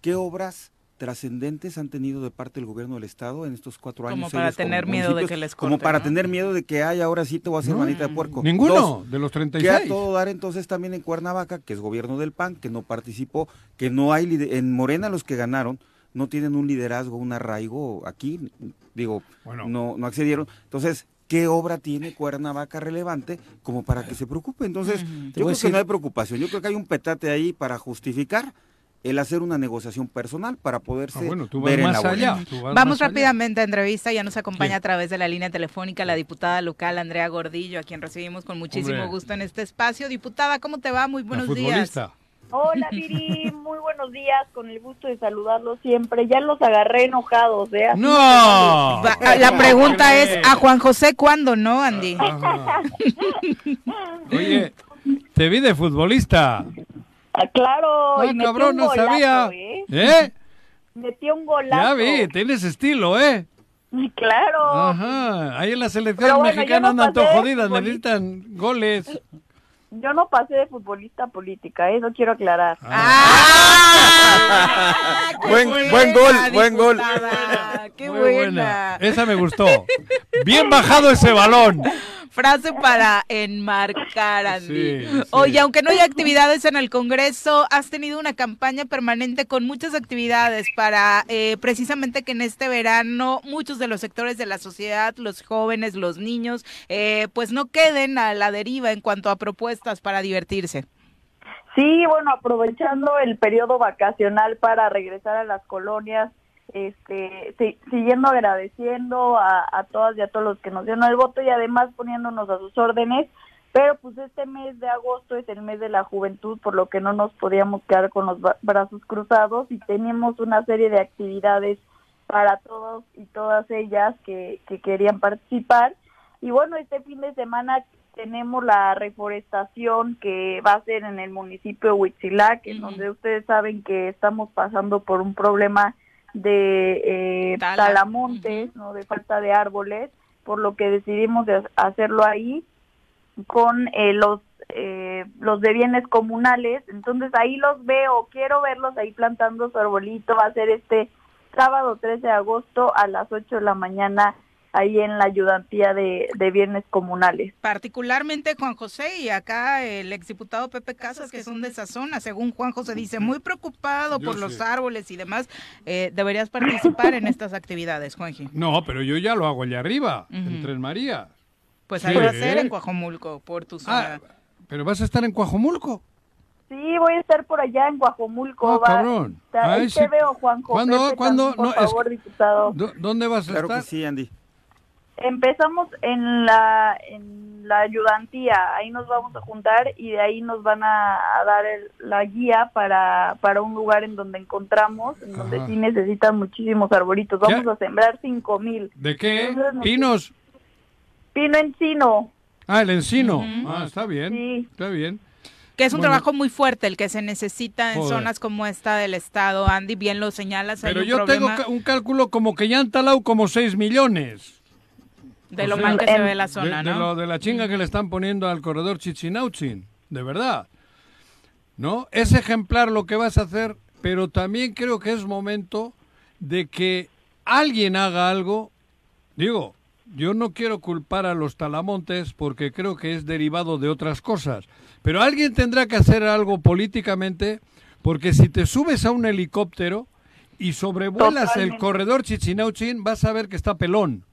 ¿Qué obras trascendentes han tenido de parte del gobierno del estado en estos cuatro Como años? para ellos tener miedo de que les Como corten, para ¿no? tener miedo de que ay, ahora sí te voy a hacer manita de puerco. Ninguno Dos, de los que a 36. todo dar entonces también en Cuernavaca, que es gobierno del PAN, que no participó, que no hay en Morena los que ganaron no tienen un liderazgo, un arraigo aquí, digo, Bueno. no no accedieron. Entonces, ¿qué obra tiene Cuernavaca relevante como para que se preocupe? Entonces, yo creo que no hay preocupación. Yo creo que hay un petate ahí para justificar el hacer una negociación personal para poderse Ah, bueno, tú vas ver en la allá. boleta. tú vas Vamos más allá. rápidamente a entrevista, ya nos acompaña ¿Quién? a través de la línea telefónica la diputada local Andrea Gordillo, a quien recibimos con muchísimo Hombre. gusto en este espacio. Diputada, ¿cómo te va? Muy La buenos días. Hola Viri, muy buenos días, con el gusto de saludarlos siempre. Ya los agarré enojados, ¿eh? Así ¡No! Ah, la pregunta es, ¿a Juan José cuándo, no, Andy? Ajá. Oye, te vi de futbolista. Ah, claro, Ah, y metí cabrón, un no golazo, sabía. ¿eh? ¿Eh? Metí un golazo. Ya vi, tienes estilo, ¿eh? Claro. Ajá. Ahí en la selección bueno, mexicana no andan todo jodidas, necesitan goles. Yo no pasé de futbolista a política, eso quiero aclarar. ¡Ah! ¡Qué Buen- buena, buen gol, buen gol. ¡Qué Muy buena! Esa me gustó. Bien bajado ese balón. Frase para enmarcar, Andy. Sí, sí. Oye, aunque no haya actividades en el Congreso, has tenido una campaña permanente con muchas actividades para eh, precisamente que en este verano muchos de los sectores de la sociedad, los jóvenes, los niños, eh, pues no queden a la deriva en cuanto a propuestas para divertirse. Sí, bueno, aprovechando el periodo vacacional para regresar a las colonias, este, si- siguiendo agradeciendo a, a todas y a todos los que nos dieron el voto y además poniéndonos a sus órdenes, pero pues este mes de agosto es el mes de la juventud, por lo que no nos podíamos quedar con los brazos cruzados y teníamos una serie de actividades para todos y todas ellas que, que querían participar. Y bueno, este fin de semana tenemos la reforestación que va a ser en el municipio de Huitzilac, en donde ustedes saben que estamos pasando por un problema de eh, Tala. talamontes, ¿no? de falta de árboles, por lo que decidimos de hacerlo ahí con eh, los eh, los de bienes comunales. Entonces ahí los veo, quiero verlos ahí plantando su arbolito. Va a ser este sábado 13 de agosto a las 8 de la mañana ahí en la ayudantía de, de bienes comunales. Particularmente Juan José y acá el exdiputado Pepe Casas, que son de esa zona, según Juan José dice, muy preocupado Yo por los árboles y demás. Eh, deberías participar en estas actividades, Juanji. No, pero yo ya lo hago allá arriba, Ujú. en Tres Marías. Pues Sí. hay que hacer en Coajomulco, por tu zona. Ah, pero vas a estar en Coajomulco. Sí, voy a estar por allá en Guajomulco. Ah, va- cabrón. ahí Ay, te sí. veo. ¿Cuándo? Pepe ¿Cuándo? también, Por No, es- favor, diputado. ¿Dó- ¿Dónde vas a Claro que estar? sí, Andy. Empezamos en la, en la ayudantía, ahí nos vamos a juntar y de ahí nos van a, a dar el- la guía para, para un lugar en donde encontramos, en donde Ajá. sí necesitan muchísimos arbolitos. Vamos a sembrar cinco mil. ¿De qué? Entonces, Pinos. Pino encino, Ah, el encino. Ah, está bien. Sí. Está bien. Que es un Bueno. trabajo muy fuerte el que se necesita en Joder. zonas como esta del estado. Andy, bien lo señalas. hay Pero un yo problema tengo un cálculo como que ya han talado como 6 millones. De o lo sea, mal que se ve la De, zona, de ¿no? lo de la chinga que le están poniendo al corredor Chichinauchin. De verdad. ¿No? Es ejemplar lo que vas a hacer, pero también creo que es momento de que alguien haga algo. Digo, yo no quiero culpar a los talamontes porque creo que es derivado de otras cosas. Pero alguien tendrá que hacer algo políticamente porque si te subes a un helicóptero y sobrevuelas el corredor Chichinauchin, vas a ver que está pelón.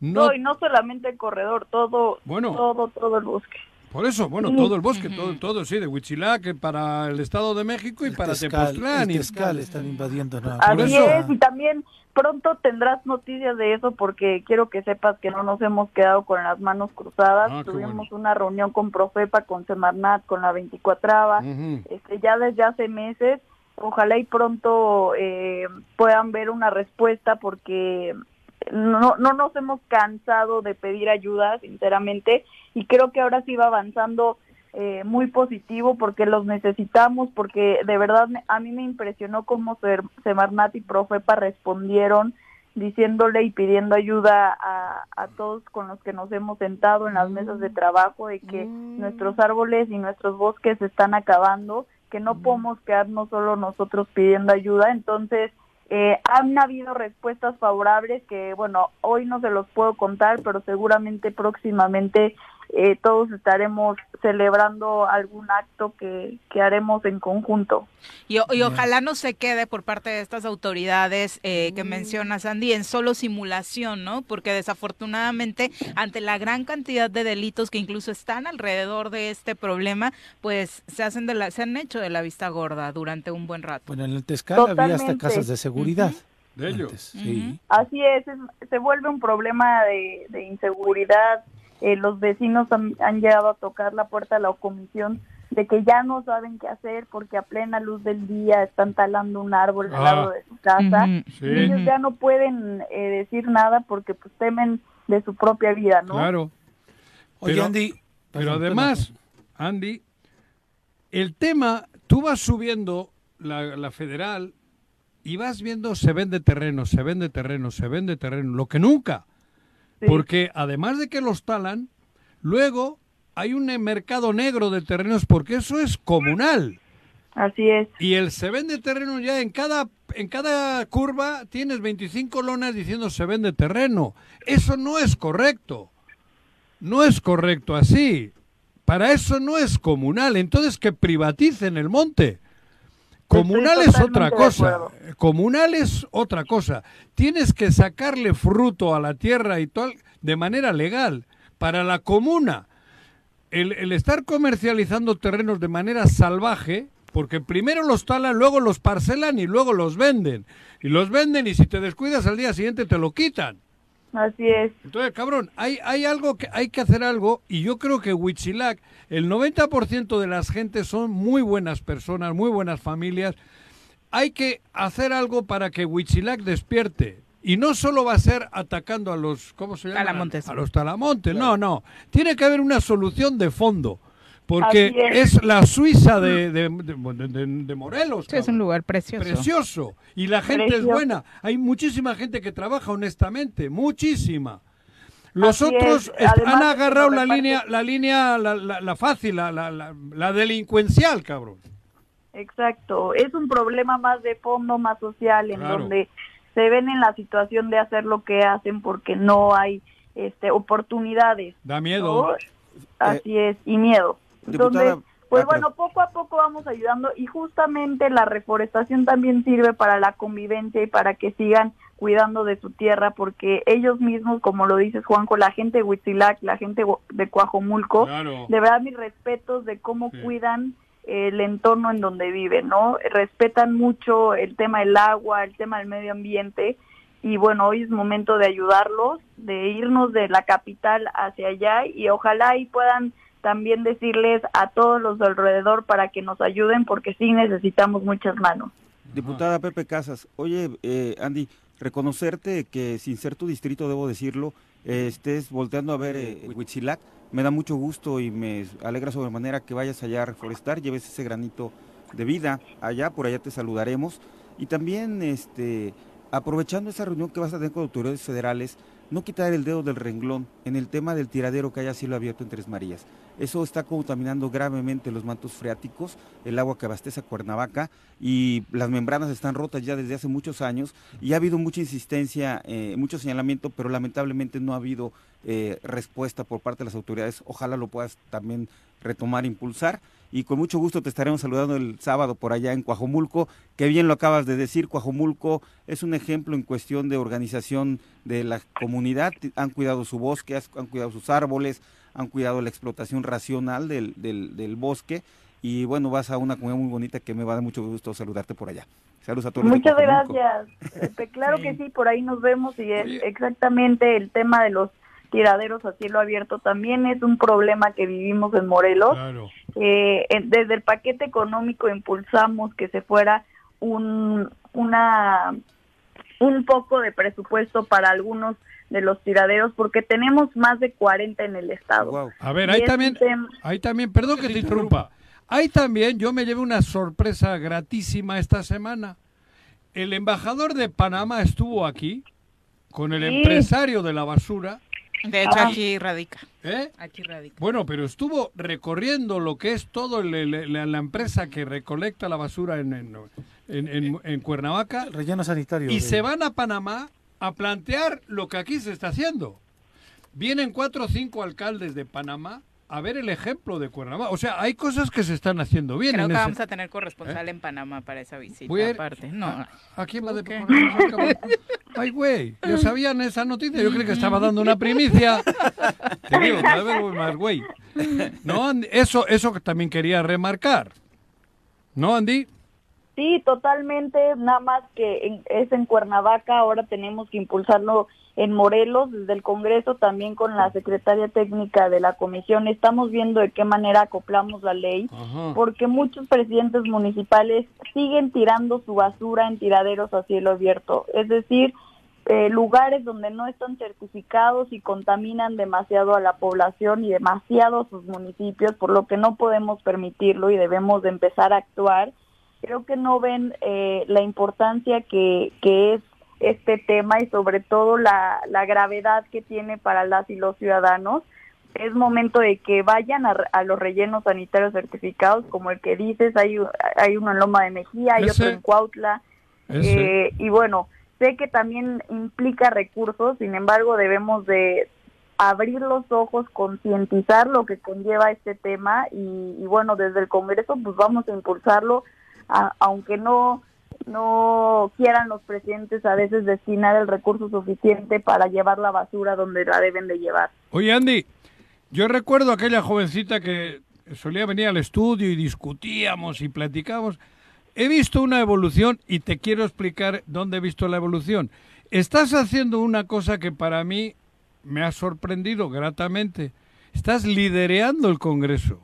No, No, y no solamente el corredor, todo, Bueno. todo, todo el bosque. por eso, bueno, Sí. todo el bosque, todo, todo, sí, de Huitzilac para el Estado de México y El para Tezcal, Tepoztlán. el y- Tezcal están invadiendo. ¿no? Por Así eso. es, y también pronto tendrás noticias de eso porque quiero que sepas que no nos hemos quedado con las manos cruzadas. Ah, Tuvimos bueno. una reunión con Profepa, con Semarnat, con la 24 Ujú. este, ya desde hace meses. Ojalá y pronto eh, puedan ver una respuesta porque no, no nos hemos cansado de pedir ayuda, sinceramente, y creo que ahora sí va avanzando eh, muy positivo porque los necesitamos, porque de verdad me- a mí me impresionó cómo Semarnat y Profepa respondieron diciéndole y pidiendo ayuda a, a todos con los que nos hemos sentado en las mesas de trabajo de que nuestros árboles y nuestros bosques se están acabando, que no podemos quedarnos solo nosotros pidiendo ayuda. Entonces, eh, han habido respuestas favorables que, bueno, hoy no se los puedo contar, pero seguramente próximamente eh, todos estaremos celebrando algún acto que, que haremos en conjunto. Y, ojalá no se quede por parte de estas autoridades eh, que mencionas, Andy, en solo simulación, ¿no? Porque desafortunadamente, ante la gran cantidad de delitos que incluso están alrededor de este problema, pues se hacen de la, se han hecho de la vista gorda durante un buen rato. Bueno, en el Tezcal había hasta casas de seguridad. De ellos. antes, sí. Así es, es- se vuelve un problema de, de inseguridad. Eh, los vecinos han, han llegado a tocar la puerta de la comisión de que ya no saben qué hacer porque a plena luz del día están talando un árbol al Ah. lado de su casa. Sí. Y ellos ya no pueden eh, decir nada porque pues temen de su propia vida, ¿no? Claro. Oye, Pero- Andy. Pero además, Andy, el tema, tú vas subiendo la, la federal y vas viendo se vende terreno, se vende terreno, se vende terreno, lo que nunca. Sí. Porque además de que los talan, luego hay un mercado negro de terrenos porque eso es comunal. Así es. Y el se vende terreno ya en cada en cada curva tienes 25 lonas diciendo se vende terreno. Eso no es correcto. No es correcto así. Para eso no es comunal. Entonces que privaticen el monte. Comunal es otra cosa. Comunal es otra cosa. Tienes que sacarle fruto a la tierra y tal de manera legal. Para la comuna, el, el estar comercializando terrenos de manera salvaje, porque primero los talan, luego los parcelan y luego los venden. Y los venden y si te descuidas al día siguiente te lo quitan. Así es. Entonces, cabrón, hay, hay algo que hay que hacer algo y yo creo que Huitzilac, el 90% de las gentes son muy buenas personas, muy buenas familias. Hay que hacer algo para que Huitzilac despierte. Y no solo va a ser atacando a los, ¿cómo se llama? Talamontes. A los talamontes, no, no. Tiene que haber una solución de fondo. Porque es. es. la Suiza de, de, de- de- de Morelos. Sí, es un lugar precioso. Precioso. Y la gente Precioso. es buena. Hay muchísima gente que trabaja honestamente, muchísima. Los Así otros es. est- Además han agarrado la línea, la línea, la, la- la fácil, la, la- delincuencial, cabrón. Exacto, es un problema más de fondo, más social, en Claro. donde se ven en la situación de hacer lo que hacen porque no hay este oportunidades. Da miedo. ¿no? Así es, y miedo. Entonces, diputada, pues ah, bueno, poco a poco vamos ayudando y justamente la reforestación también sirve para la convivencia y para que sigan cuidando de su tierra porque ellos mismos, como lo dices Juanjo, la gente de Huitzilac, la gente de Coajomulco, Claro. de verdad mis respetos de cómo Sí. cuidan el entorno en donde viven, ¿no? Respetan mucho el tema del agua, el tema del medio ambiente y bueno, hoy es momento de ayudarlos, de irnos de la capital hacia allá y ojalá y puedan también decirles a todos los de alrededor para que nos ayuden porque sí necesitamos muchas manos. Diputada Pepe Casas, oye eh, Andy, reconocerte que sin ser tu distrito, debo decirlo, eh, estés volteando a ver eh, Huitzilac, me da mucho gusto y me alegra sobremanera que vayas allá a reforestar, lleves ese granito de vida allá, por allá te saludaremos. Y también, este, aprovechando esa reunión que vas a tener con autoridades federales, no quitar el dedo del renglón en el tema del tiradero que haya cielo abierto en Tres Marías. Eso está contaminando gravemente los mantos freáticos, el agua que abastece a Cuernavaca y las membranas están rotas ya desde hace muchos años y ha habido mucha insistencia, eh, mucho señalamiento, pero lamentablemente no ha habido eh, respuesta por parte de las autoridades. Ojalá lo puedas también retomar, impulsar y con mucho gusto te estaremos saludando el sábado por allá en Cuajomulco, que bien lo acabas de decir, Cuajomulco es un ejemplo en cuestión de organización de la comunidad, han cuidado su bosque, han cuidado sus árboles, han cuidado la explotación racional del, del, bosque y bueno, vas a una comunidad muy bonita que me va a dar mucho gusto saludarte por allá. Saludos a todos. Muchas gracias. Este, claro que sí, por ahí nos vemos y es exactamente el tema de los tiraderos a cielo abierto también es un problema que vivimos en Morelos. Eh, desde el paquete económico impulsamos que se fuera un, una, un poco de presupuesto para algunos de los tiraderos porque tenemos más de 40 en el estado. A ver, ahí también, ahí también, perdón que te interrumpa, ahí también yo me llevé una sorpresa gratísima esta semana. El embajador de Panamá estuvo aquí con el empresario de la basura de hecho, aquí radica. ¿Eh? Aquí radica. Bueno, pero estuvo recorriendo lo que es todo la, empresa que recolecta la basura en, en, en, Cuernavaca. relleno sanitario. Y se van a Panamá a plantear lo que aquí se está haciendo. Vienen cuatro o cinco alcaldes de Panamá a ver el ejemplo de Cuernavaca. O sea, hay cosas que se están haciendo bien. Creo que vamos a tener corresponsal ¿Eh? en Panamá para esa visita. aparte. No. ¿A, quién va de Ay, güey, yo sabían esa noticia. Yo creí que estaba dando una primicia. Te digo, cada vez voy más, güey. No, eso, eso también quería remarcar. ¿No, Andy? Sí, totalmente. Nada más que es en Cuernavaca. Ahora tenemos que impulsarlo en Morelos, desde el Congreso, también con la secretaria técnica de la comisión, estamos viendo de qué manera acoplamos la ley, porque muchos presidentes municipales siguen tirando su basura en tiraderos a cielo abierto, es decir, eh, lugares donde no están certificados y contaminan demasiado a la población y demasiado a sus municipios, por lo que no podemos permitirlo y debemos de empezar a actuar. Creo que no ven eh, la importancia que, que es este tema y sobre todo la, la gravedad que tiene para las y los ciudadanos. Es momento de que vayan a, los rellenos sanitarios certificados, como el que dices, hay, hay uno en Loma de Mejía, hay otro en Cuautla. Eh, y bueno, sé que también implica recursos, sin embargo debemos de abrir los ojos, concientizar lo que conlleva este tema y, y, bueno, desde el Congreso pues vamos a impulsarlo, aunque no no quieran los presidentes a veces destinar el recurso suficiente para llevar la basura donde la deben de llevar. Oye, Andy, yo recuerdo aquella jovencita que solía venir al estudio y discutíamos y platicábamos. He visto una evolución y te quiero explicar dónde he visto la evolución. Estás haciendo una cosa que para mí me ha sorprendido gratamente. Estás lidereando el Congreso.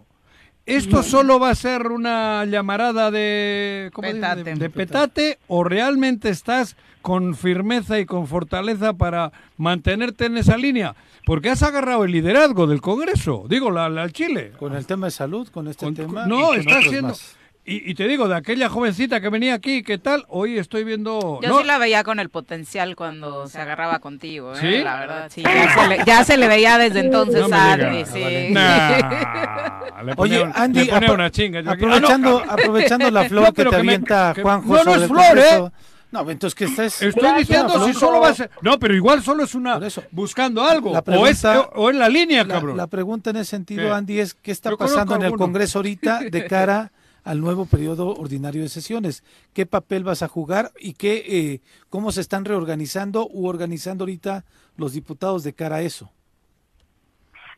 ¿Esto solo va a ser una llamarada de, petate. de, petate o realmente estás con firmeza y con fortaleza para mantenerte en esa línea? Porque has agarrado el liderazgo del Congreso, digo, la, la Chile. Con el tema de salud, con este tema. No, está haciendo... Y, te digo, de aquella jovencita que venía aquí, ¿qué tal? Hoy estoy viendo... Yo sí la veía con el potencial cuando se agarraba contigo, ¿eh? ¿Sí? La verdad, sí. Ya se, le, veía desde entonces a Andy, sí. Oye, Andy, una chinga. aprovechando, aprovechando la flor que te avienta Juanjo No, no es flor, ¿eh? No, entonces ¿qué estás? Estoy diciendo si solo va a ser... No, pero igual solo es una... Buscando algo. o, es, o en la línea, cabrón. La pregunta en ese sentido, Andy, es ¿qué está pasando en el Congreso ahorita de cara al nuevo periodo ordinario de sesiones. ¿Qué papel vas a jugar y qué, eh, cómo se están reorganizando u organizando ahorita los diputados de cara a eso?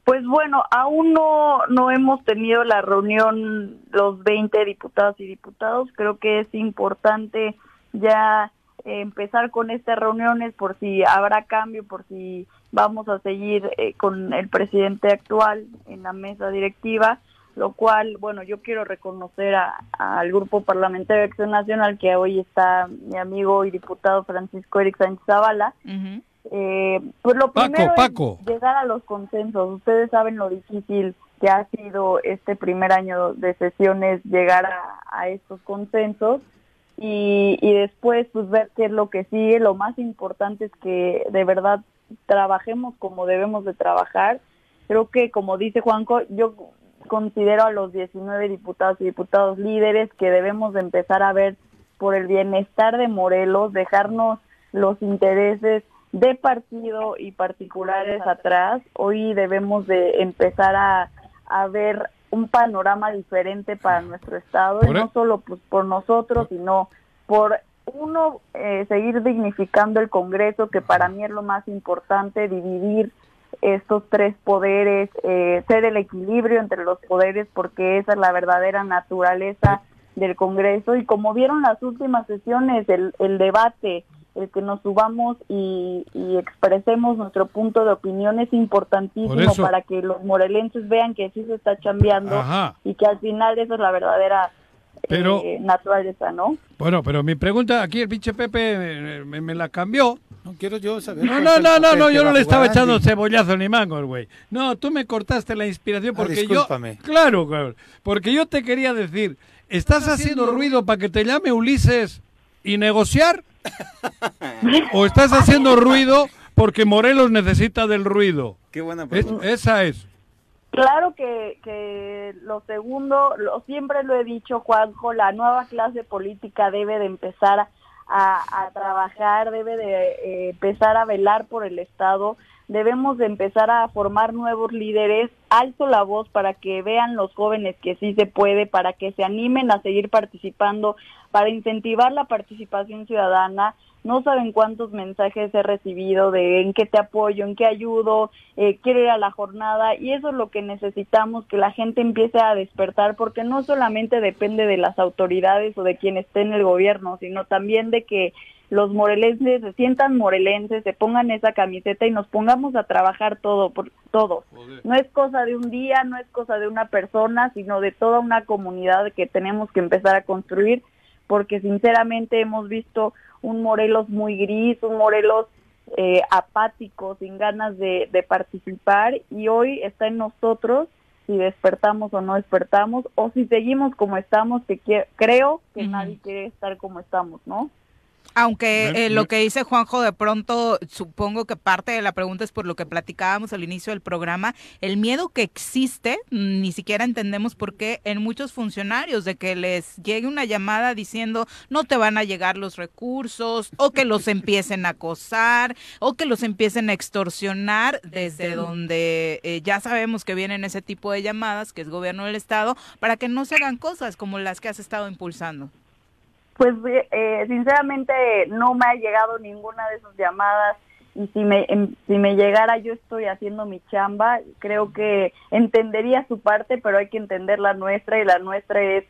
Pues bueno, aún no, no hemos tenido la reunión los 20 diputados y diputados. Creo que es importante ya eh, empezar con estas reuniones por si habrá cambio, por si vamos a seguir eh, con el presidente actual en la mesa directiva, lo cual, bueno, yo quiero reconocer al Grupo Parlamentario de Acción Nacional, que hoy está mi amigo y diputado Francisco Eric Sánchez Zavala. eh, pues lo primero Paco, es llegar a los consensos. Ustedes saben lo difícil que ha sido este primer año de sesiones llegar a, a estos consensos y, y después pues ver qué es lo que sigue. Lo más importante es que de verdad trabajemos como debemos de trabajar. Creo que como dice Juanco, yo considero a los 19 diputados y diputados líderes que debemos de empezar a ver por el bienestar de Morelos, dejarnos los intereses de partido y particulares atrás. Hoy debemos de empezar a, a ver un panorama diferente para nuestro estado, y no solo pues por nosotros, sino por uno eh, seguir dignificando el Congreso, que para mí es lo más importante, dividir estos tres poderes, eh, ser el equilibrio entre los poderes, porque esa es la verdadera naturaleza del Congreso. Y como vieron las últimas sesiones, el, el debate, el que nos subamos y, y, expresemos nuestro punto de opinión es importantísimo para que los morelenses vean que sí se está chambeando y que al final esa es la verdadera pero, eh, naturaleza, ¿no? Bueno, pero mi pregunta aquí, el pinche Pepe me, me la cambió. No quiero yo saber. No, no, no, no, no, yo no le estaba echando cebollazo ni mangos, güey. No, tú me cortaste la inspiración Ah, porque yo. Claro, claro. Porque yo te quería decir, ¿estás haciendo ruido para que te llame Ulises y negociar? ¿O estás haciendo ruido porque Morelos necesita del ruido? Qué buena Es- pregunta. esa es. Claro que, que lo segundo, lo, siempre lo he dicho, Juanjo, la nueva clase política debe de empezar a, trabajar, debe de eh, empezar a velar por el Estado, debemos de empezar a formar nuevos líderes, alto la voz para que vean los jóvenes que sí se puede, para que se animen a seguir participando, para incentivar la participación ciudadana. No saben cuántos mensajes he recibido de en qué te apoyo, en qué ayudo, eh, quiero ir a la jornada y eso es lo que necesitamos, que la gente empiece a despertar porque no solamente depende de las autoridades o de quien esté en el gobierno, sino también de que los morelenses se sientan morelenses, se pongan esa camiseta y nos pongamos a trabajar todo por todo. No es cosa de un día, no es cosa de una persona, sino de toda una comunidad que tenemos que empezar a construir, porque sinceramente hemos visto un Morelos muy gris, un Morelos eh, apático, sin ganas de, de participar, y hoy está en nosotros si despertamos o no despertamos, o si seguimos como estamos, que creo que nadie quiere estar como estamos, ¿no? Aunque eh, lo que dice Juanjo, de pronto supongo que parte de la pregunta es por lo que platicábamos al inicio del programa, el miedo que existe, ni siquiera entendemos por qué en muchos funcionarios de que les llegue una llamada diciendo no te van a llegar los recursos o que los empiecen a acosar o que los empiecen a extorsionar desde donde eh, ya sabemos que vienen ese tipo de llamadas, que es gobierno del estado, para que no se hagan cosas como las que has estado impulsando. Pues eh, sinceramente no me ha llegado ninguna de esas llamadas y si me em- si me llegara yo estoy haciendo mi chamba, creo que entendería su parte, pero hay que entender la nuestra y la nuestra es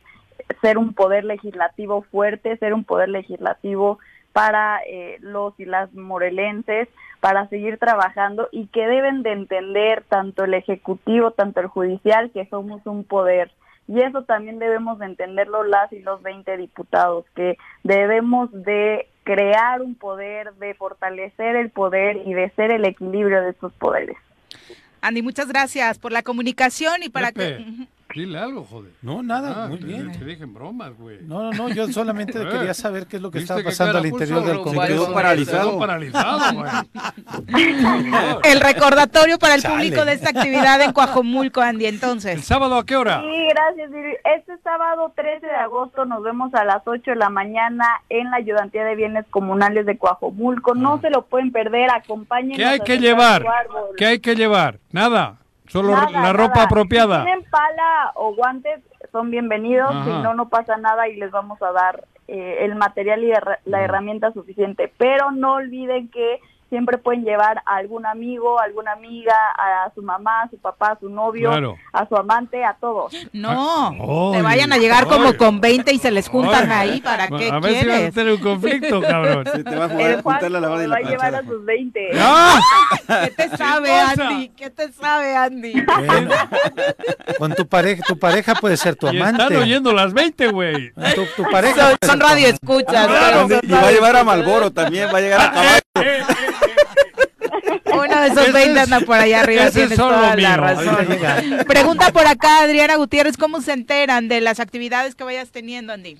ser un poder legislativo fuerte, ser un poder legislativo para eh, los y las morelenses, para seguir trabajando y que deben de entender tanto el ejecutivo, tanto el judicial, que somos un poder. Y eso también debemos de entenderlo las y los 20 diputados, que debemos de crear un poder, de fortalecer el poder y de ser el equilibrio de estos poderes. Andy, muchas gracias por la comunicación y para Pepe, que... Dile algo, joder. No, nada, Ah, muy te- bien. Te dije en bromas, güey. No, no, no, yo solamente quería saber qué es lo que ¿viste estaba pasando al interior del Se Congreso. quedó paralizado. Quedó paralizado, güey. El recordatorio para el Chale. público de esta actividad en Coajomulco, Andy, ¿El entonces. sábado a qué hora? Sí, gracias. Viri. Este sábado 13 de agosto nos vemos a las 8 de la mañana en la Ayudantía de Bienes Comunales de Coajomulco. No se lo pueden perder, acompáñenos. ¿Qué hay que llevar? ¿Qué hay que llevar? Nada. Solo Nada, la ropa nada. apropiada. Si tienen pala o guantes, son bienvenidos. Ajá. Si no, no pasa nada y les vamos a dar eh, el material y la herramienta suficiente. Pero no olviden que siempre pueden llevar a algún amigo, a alguna amiga, a su mamá, a su papá, a su novio, a su amante, a todos. No, ah, te vayan a llegar como con 20 y se les juntan ahí, ¿para qué a ver si vas a tener un conflicto, cabrón. te va a jugar, juntar la lavada y la va a llevar a sus 20. ¿Qué te sabe, Andy? ¿Qué te sabe, Andy? Con tu pareja, tu pareja puede ser tu amante. Y están oyendo las 20 güey. Tu, tu, pareja son, radio escuchas. y va a llevar a Malboro también, va a llegar a caballo. Uno de esos 20 anda por allá arriba, tienes toda la razón. Pregunta por acá, Adriana Gutiérrez, ¿cómo se enteran de las actividades que vayas teniendo, Andy?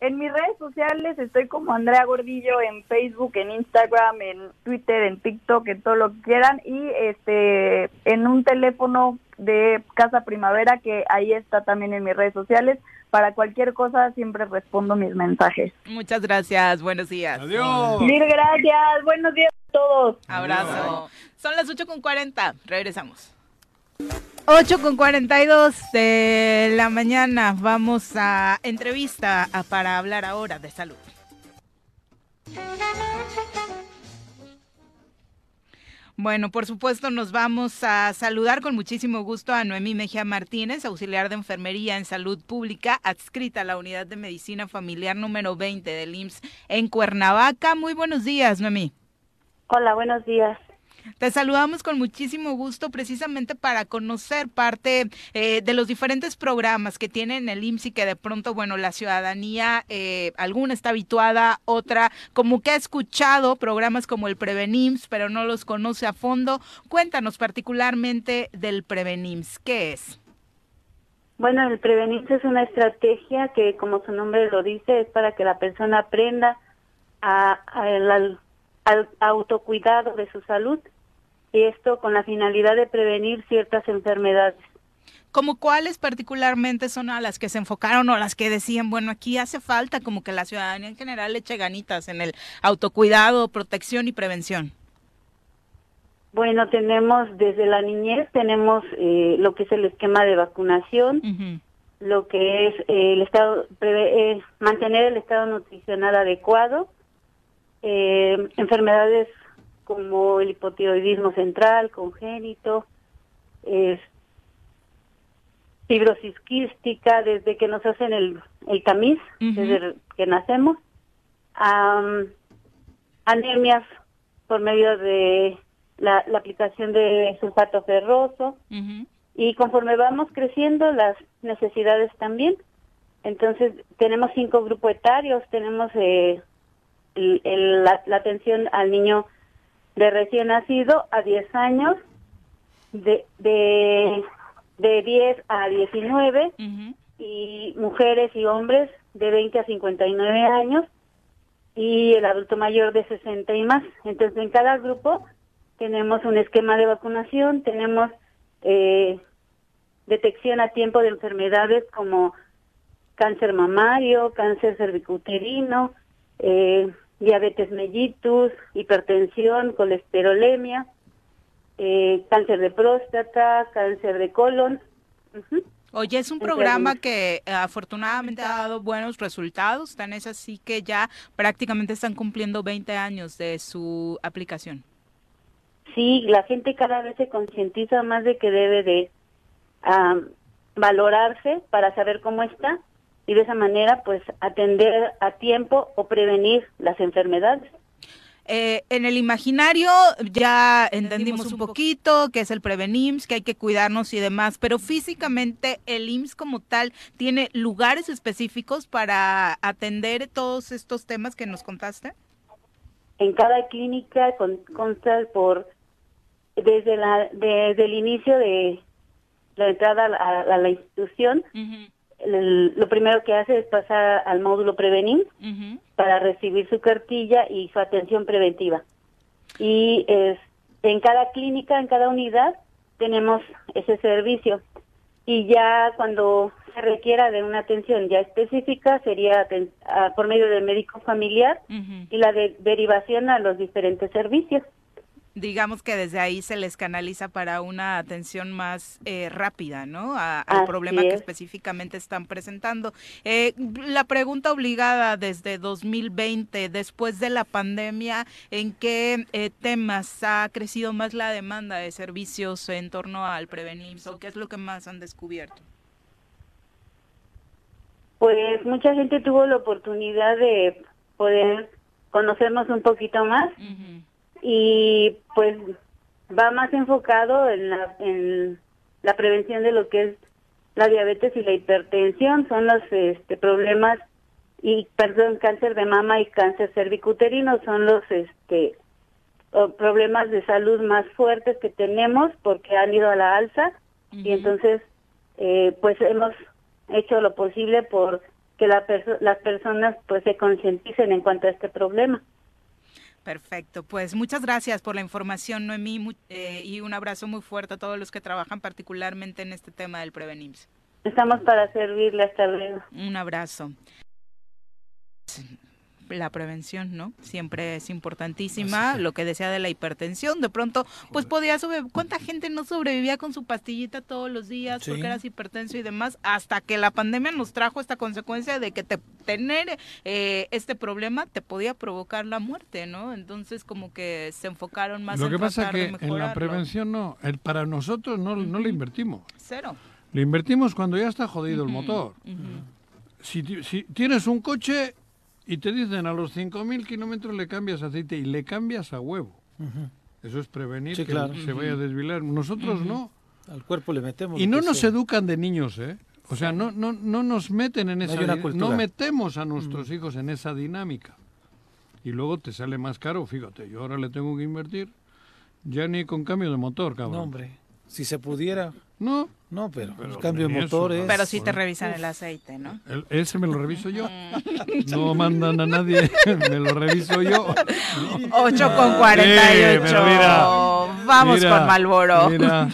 En mis redes sociales estoy como Andrea Gordillo en Facebook, en Instagram, en Twitter, en TikTok, en todo lo que quieran y este en un teléfono de Casa Primavera que ahí está también en mis redes sociales. Para cualquier cosa siempre respondo mis mensajes. Muchas gracias, buenos días. Adiós. Mil gracias, buenos días a todos. Abrazo. Son las 8 con 40, regresamos. 8 con 42 de la mañana. Vamos a entrevista para hablar ahora de salud. Bueno, por supuesto nos vamos a saludar con muchísimo gusto a Noemí Mejía Martínez, auxiliar de enfermería en salud pública, adscrita a la unidad de medicina familiar número 20 del IMSS en Cuernavaca. Muy buenos días, Noemí. Hola, buenos días. Te saludamos con muchísimo gusto precisamente para conocer parte eh, de los diferentes programas que tienen el IMSS y que de pronto, bueno, la ciudadanía, eh, alguna está habituada, otra como que ha escuchado programas como el Prevenims, pero no los conoce a fondo. Cuéntanos particularmente del Prevenims, ¿qué es? Bueno, el Prevenims es una estrategia que, como su nombre lo dice, es para que la persona aprenda a, al autocuidado de su salud y esto con la finalidad de prevenir ciertas enfermedades. ¿Como cuáles particularmente son a las que se enfocaron o las que decían, bueno, aquí hace falta como que la ciudadanía en general le eche ganitas en el autocuidado, protección y prevención? Bueno, tenemos desde la niñez, tenemos eh, lo que es el esquema de vacunación, lo que es eh, el estado, eh, mantener el estado nutricional adecuado, enfermedades como el hipotiroidismo central, congénito, fibrosis quística, desde que nos hacen el, el tamiz, desde que nacemos, anemias por medio de la, aplicación de sulfato ferroso, y conforme vamos creciendo, las necesidades también. Entonces, tenemos cinco grupos etarios, tenemos eh, la, la, atención al niño de recién nacido a 10 años, de, de, de 10 a 19, y mujeres y hombres de 20 a 59 años, y el adulto mayor de 60 y más. Entonces, en cada grupo tenemos un esquema de vacunación, tenemos eh, detección a tiempo de enfermedades como cáncer mamario, cáncer cervicuterino, eh, diabetes mellitus, hipertensión, colesterolemia, eh, cáncer de próstata, cáncer de colon. Oye, es un programa que eh, afortunadamente ha dado buenos resultados, tan es así que ya prácticamente están cumpliendo 20 años de su aplicación. Sí, la gente cada vez se concientiza más de que debe de valorarse para saber cómo está y de esa manera pues atender a tiempo o prevenir las enfermedades. Eh, en el imaginario ya entendimos un poquito que es el Prevenims, que hay que cuidarnos y demás, pero físicamente el IMSS como tal tiene lugares específicos para atender todos estos temas que nos contaste. En cada clínica consta por desde la desde el inicio de la entrada a, la institución lo primero que hace es pasar al módulo prevenir para recibir su cartilla y su atención preventiva. Y es, en cada clínica, en cada unidad, tenemos ese servicio. Y ya cuando se requiera de una atención ya específica, sería por medio del médico familiar y la de derivación a los diferentes servicios. Digamos que desde ahí se les canaliza para una atención más eh, rápida, ¿no? al problema que específicamente están presentando. Eh, la pregunta obligada desde 2020, después de la pandemia, ¿en qué eh, temas ha crecido más la demanda de servicios en torno al prevenir? o qué es lo que más han descubierto? Pues mucha gente tuvo la oportunidad de poder conocernos un poquito más y pues va más enfocado en la, en la prevención de lo que es la diabetes y la hipertensión, son los este, problemas y perdón, cáncer de mama y cáncer cervicuterino. Son los este problemas de salud más fuertes que tenemos porque han ido a la alza. Y entonces eh, pues hemos hecho lo posible por que la las personas pues se concienticen en cuanto a este problema. Perfecto, pues muchas gracias por la información, Noemí, eh, y un abrazo muy fuerte a todos los que trabajan particularmente en este tema del Prevenims. Estamos para servirle, hasta luego. Un abrazo la prevención, ¿no? Siempre es importantísima. Lo que decía de la hipertensión, de pronto, pues podía sobre... ¿Cuánta gente no sobrevivía con su pastillita todos los días porque eras hipertenso y demás? Hasta que la pandemia nos trajo esta consecuencia de que te, tener eh, este problema te podía provocar la muerte, ¿no? Entonces como que se enfocaron más Lo que pasa que en la prevención no, el, para nosotros no, no le invertimos. Cero. Le invertimos cuando ya está jodido el motor. si, si tienes un coche y te dicen a los 5.000 kilómetros le cambias aceite y le cambias a huevo. Eso es prevenir que se vaya a desvilar. Nosotros no. Al cuerpo le metemos. Y no nos educan de niños, ¿eh? O sea, no, no, no nos meten en esa... No, no metemos a nuestros hijos en esa dinámica. Y luego te sale más caro, fíjate, yo ahora le tengo que invertir ya ni con cambio de motor, cabrón. No, hombre. Si se pudiera. No. No, pero, el cambio de motor es... Pero si te revisan el aceite, ¿no? ese me lo reviso yo. no mandan a nadie, me lo reviso yo. 8 con 48. Vamos con Malboro. Mira.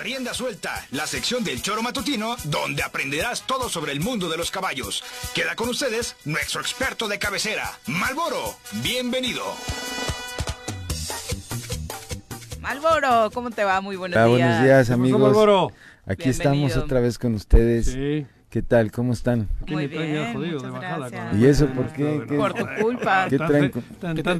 Rienda Suelta, la sección del choro matutino donde aprenderás todo sobre el mundo de los caballos. Queda con ustedes nuestro experto de cabecera, Malboro. Bienvenido. Malboro, ¿cómo te va? Muy buenos días. Buenos días, amigos. Aquí estamos otra vez con ustedes. Sí. ¿Qué tal? ¿Cómo están? Muy bien, jodido de bajada ¿Y eso por qué? Por tu culpa. ¿Qué traen?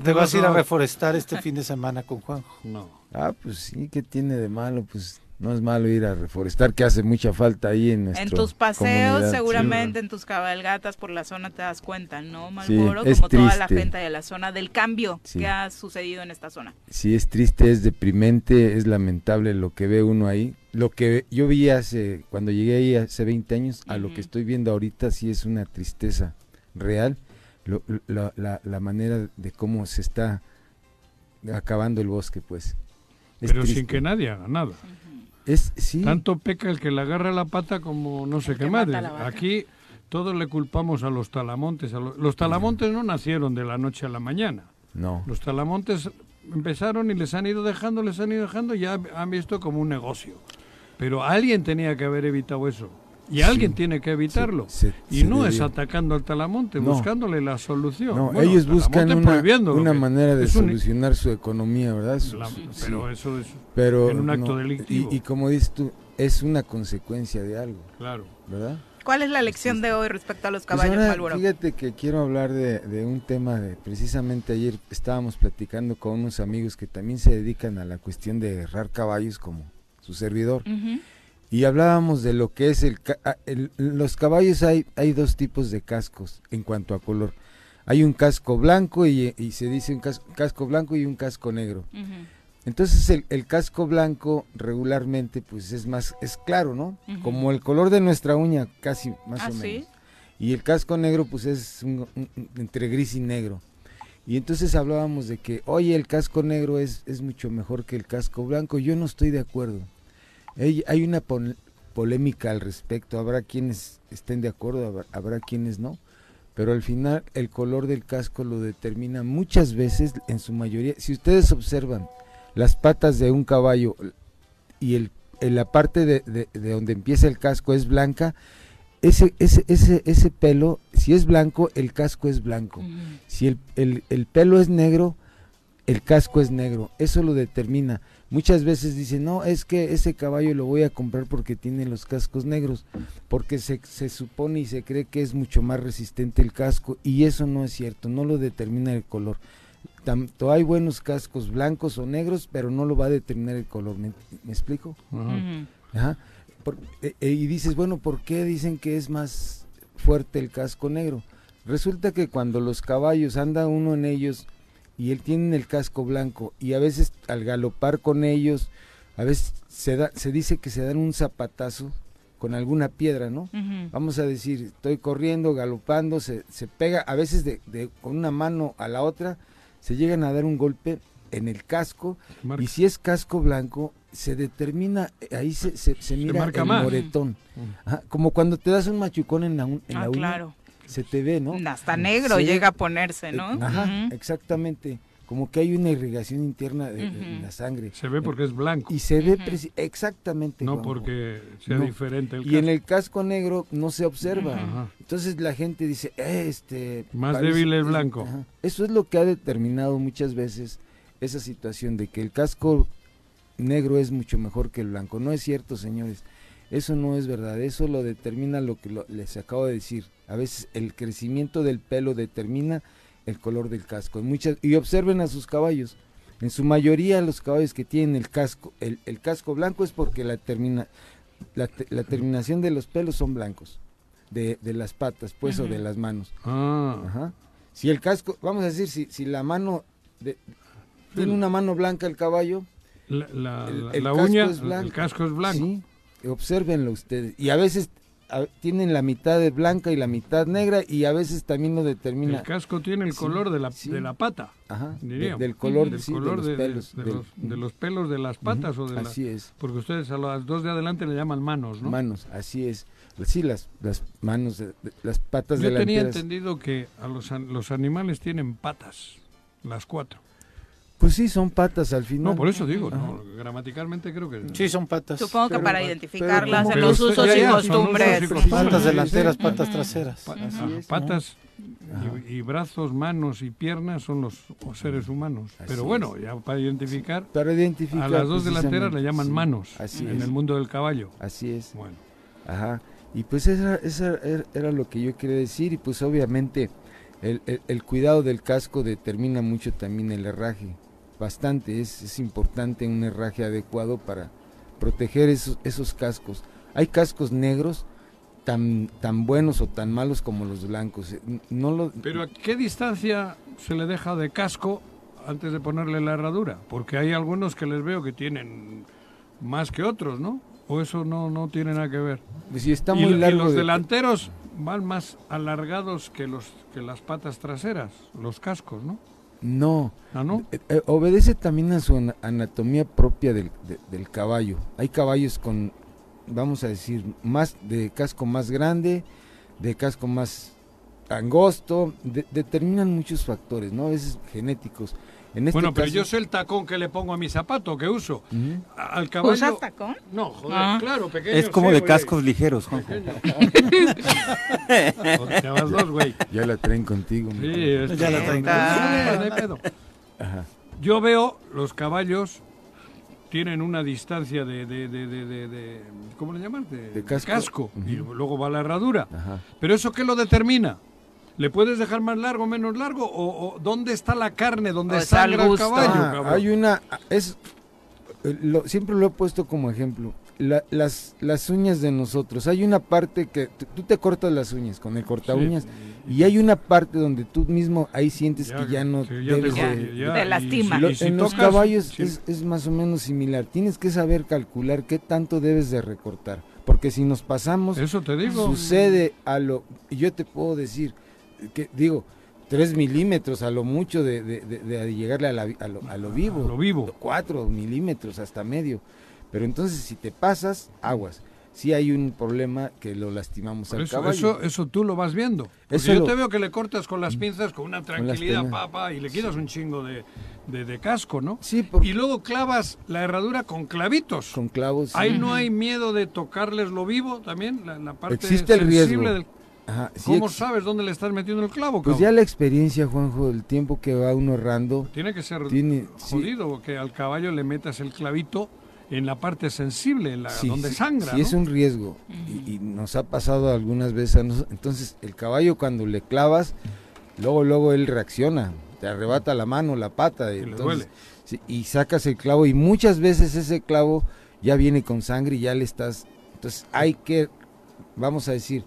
¿Te vas a ir a reforestar este fin de semana con Juanjo? No. Ah, pues sí, ¿qué tiene de malo? Pues no es malo ir a reforestar, que hace mucha falta ahí en nuestro En tus paseos, seguramente en tus cabalgatas por la zona te das cuenta, ¿no, Malboro? como toda la gente de la zona, del cambio que ha sucedido en esta zona. Sí, es triste, es deprimente, es lamentable lo que ve uno ahí. Lo que yo vi hace, cuando llegué ahí hace 20 años, a lo que estoy viendo ahorita sí es una tristeza real. la, la manera de cómo se está acabando el bosque, pues. Pero sin que nadie haga nada. Es, sí. Tanto peca el que le agarra la pata como no sé qué madre. Aquí todos le culpamos a los talamontes. los, talamontes no nacieron de la noche a la mañana. No. Los talamontes empezaron y les han ido dejando, les han ido dejando y ya han visto como un negocio. Pero alguien tenía que haber evitado eso. Y alguien tiene que evitarlo. y no es atacando al Talamonte, buscándole la solución. No, ellos buscan una, manera de solucionar su economía, ¿verdad? pero eso es pero, en un acto delictivo. Y, como dices tú, es una consecuencia de algo. Claro. ¿Verdad? ¿Cuál es la lección de hoy respecto a los pues caballos, Fíjate que quiero hablar de, un tema de, precisamente ayer estábamos platicando con unos amigos que también se dedican a la cuestión de errar caballos como su servidor y hablábamos de lo que es el, los caballos hay hay dos tipos de cascos en cuanto a color. Hay un casco blanco y, se dice un casco, blanco y un casco negro. Entonces el, el, casco blanco regularmente pues es más es claro no como el color de nuestra uña casi más o ¿Ah, menos. Y el casco negro pues es entre gris y negro. Y entonces hablábamos de que oye el casco negro es, es mucho mejor que el casco blanco. Yo no estoy de acuerdo hay una polémica al respecto, habrá quienes estén de acuerdo, habrá, quienes no, pero al final el color del casco lo determina muchas veces, en su mayoría, si ustedes observan las patas de un caballo y el, en la parte de, donde empieza el casco es blanca, ese, ese, ese, ese pelo, si es blanco, el casco es blanco. Si el, el, el pelo es negro, el casco es negro. Eso lo determina. Muchas veces dicen, no, es que ese caballo lo voy a comprar porque tiene los cascos negros, porque se, se supone y se cree que es mucho más resistente el casco y eso no es cierto, no lo determina el color. Tanto hay buenos cascos blancos o negros, pero no lo va a determinar el color. ¿Me, me explico? Ajá. Por- eh, eh, y dices, bueno, ¿por qué dicen que es más fuerte el casco negro? Resulta que cuando los caballos anda uno en ellos y él tiene el casco blanco y a veces al galopar con ellos, a veces se, da, se dice que se dan un zapatazo con alguna piedra, ¿no? Vamos a decir, estoy corriendo, galopando, se, se pega, a veces de, de- con una mano a la otra, se llegan a dar un golpe en el casco Marca. y si es casco blanco, se determina, eh, ahí se, se, se mira marca el más. moretón. Ajá, como cuando te das un machucón en la, un- en Ah, la uña, claro. Se te ve, ¿no? Hasta negro Sí. llega a ponerse, ¿no? Eh, Ajá, Ujú. exactamente. Como que hay una irrigación interna de, la sangre. Se ve porque es blanco, Y se ve preci- exactamente. no Juanjo. porque sea No. diferente el Y en el casco negro no se observa. Ajá. Entonces la gente dice, eh, este... Más débil el blanco. Ajá. Eso es lo que ha determinado muchas veces esa situación de que el casco negro es mucho mejor que el blanco. No es cierto, señores. Eso no es verdad. Eso lo determina lo que lo- les acabo de decir. A veces el crecimiento del pelo determina el color del casco. Y Muchas, y observen a sus caballos. En su mayoría los caballos que tienen el casco, el, el casco blanco es porque la, termina, la, te- la terminación de los pelos son blancos. De, de las patas, pues, o de las manos. Ah, Ajá. Si el casco, vamos a decir, si, si la mano, de- tiene una mano blanca el caballo, la, la- el- la- el la casco uña, es blanco. el casco es blanco. sí, obsérvenlo ustedes. Y a veces tienen la mitad de blanca y la mitad negra y a veces también lo determina El casco tiene el Sí, color de la, sí. de la pata, ajá, de- del color, del sí, color de los de- pelos. de los, de los pelos de las patas o de la- Así es, porque ustedes a las dos de adelante le llaman manos, ¿no? manos, así es. Sí, las, las manos, las patas Yo tenía delanteras. entendido que a los, los animales tienen patas, las cuatro. Pues sí, son patas al final. No, por eso digo, no, gramaticalmente creo que... Sí, son patas. Supongo que Pero- para identificarlas en los usos y costumbres. Patas delanteras, sí. patas traseras. Pa- Así ajá, es, patas y, y brazos, manos y piernas son los seres humanos. Así Pero bueno, ya para identificar, Para identificar. a las dos delanteras le llaman sí, manos Así en es. el mundo del caballo. Así es. Bueno, Ajá. Y pues esa, esa era, era lo que yo quería decir y pues obviamente el, el- el cuidado del casco determina mucho también el herraje. Bastante, es, es importante un herraje adecuado para proteger esos, esos cascos. Hay cascos negros tan, tan buenos o tan malos como los blancos. eh, No lo, pero ¿a qué distancia se le deja de casco antes de ponerle la herradura? Porque hay algunos que les veo que tienen más que otros, ¿no? O eso no, no tiene nada que ver. si está y, muy y largo los de- delanteros van más alargados que los que las patas traseras, los cascos, ¿no? No, ¿Ah, no? Eh, eh, obedece también a su ana- anatomía propia del, de- del caballo. Hay caballos con, vamos a decir, más de casco más grande, de casco más angosto, de- determinan muchos factores, ¿no? A veces genéticos. En este bueno, pero caso- yo sé el tacón que le pongo a mi zapato que uso. Al caballo. ¿Usas tacón? No, joder, Ah. claro, pequeño. Es como sí, de güey. cascos ligeros, Juanjo. Te vas dos, güey. Ya la traen contigo. mi Sí, compa. esto- Ya la traen. No, no hay pedo. Ajá. Yo veo los caballos tienen una distancia de, de, de, de, de- de- ¿cómo le llaman? De, De casco. Y luego va la herradura. Ajá. Pero eso qué lo determina? ¿Le puedes dejar más largo, menos largo? ¿O, o dónde está la carne? ¿Dónde sangra el gusto. caballo? Ah, hay una, es, eh, lo- siempre lo he puesto como ejemplo. La- las, las uñas de nosotros, hay una parte que tú te cortas las uñas con el corta uñas Sí. y hay una parte donde tú mismo ahí sientes Ya, que ya no ya te debes jodí, de- ya, Te lastima. Lo- si en los caballos sí, es, es más o menos similar. Tienes que saber calcular qué tanto debes de recortar. Porque si nos pasamos, Eso te digo. sucede a lo... y Yo te puedo decir, que digo, tres milímetros a lo mucho de, de- de- de llegarle a, la a lo, a lo vivo. A lo vivo. Cuatro milímetros hasta medio. Pero entonces si te pasas, aguas. sí hay un problema que lo lastimamos al eso, caballo. Eso, eso tú lo vas viendo. Eso yo lo- te veo que le cortas con las pinzas con una tranquilidad, penas. papá, y le quitas un chingo de, casco, ¿no? Sí, porque- Y luego clavas la herradura con clavitos. Con clavos. Ahí sí. no hay miedo de tocarles lo vivo también, la, la parte Existe el sensible riesgo. del... Ajá, sí ¿Cómo sabes dónde le estás metiendo el clavo, Pues ya la experiencia, Juanjo, el tiempo que va uno errando, Tiene que ser Tiene- sí. jodido que al caballo le metas el clavito en la parte sensible, en la, sí, donde sí, sangra, sí ¿no? es un riesgo y, y nos ha pasado algunas veces a nosotros. Entonces, el caballo cuando le clavas, luego, luego él reacciona, te arrebata la mano, la pata, le entonces, duele. sí, y sacas el clavo y muchas veces ese clavo ya viene con sangre y ya le estás... Entonces, hay que, vamos a decir,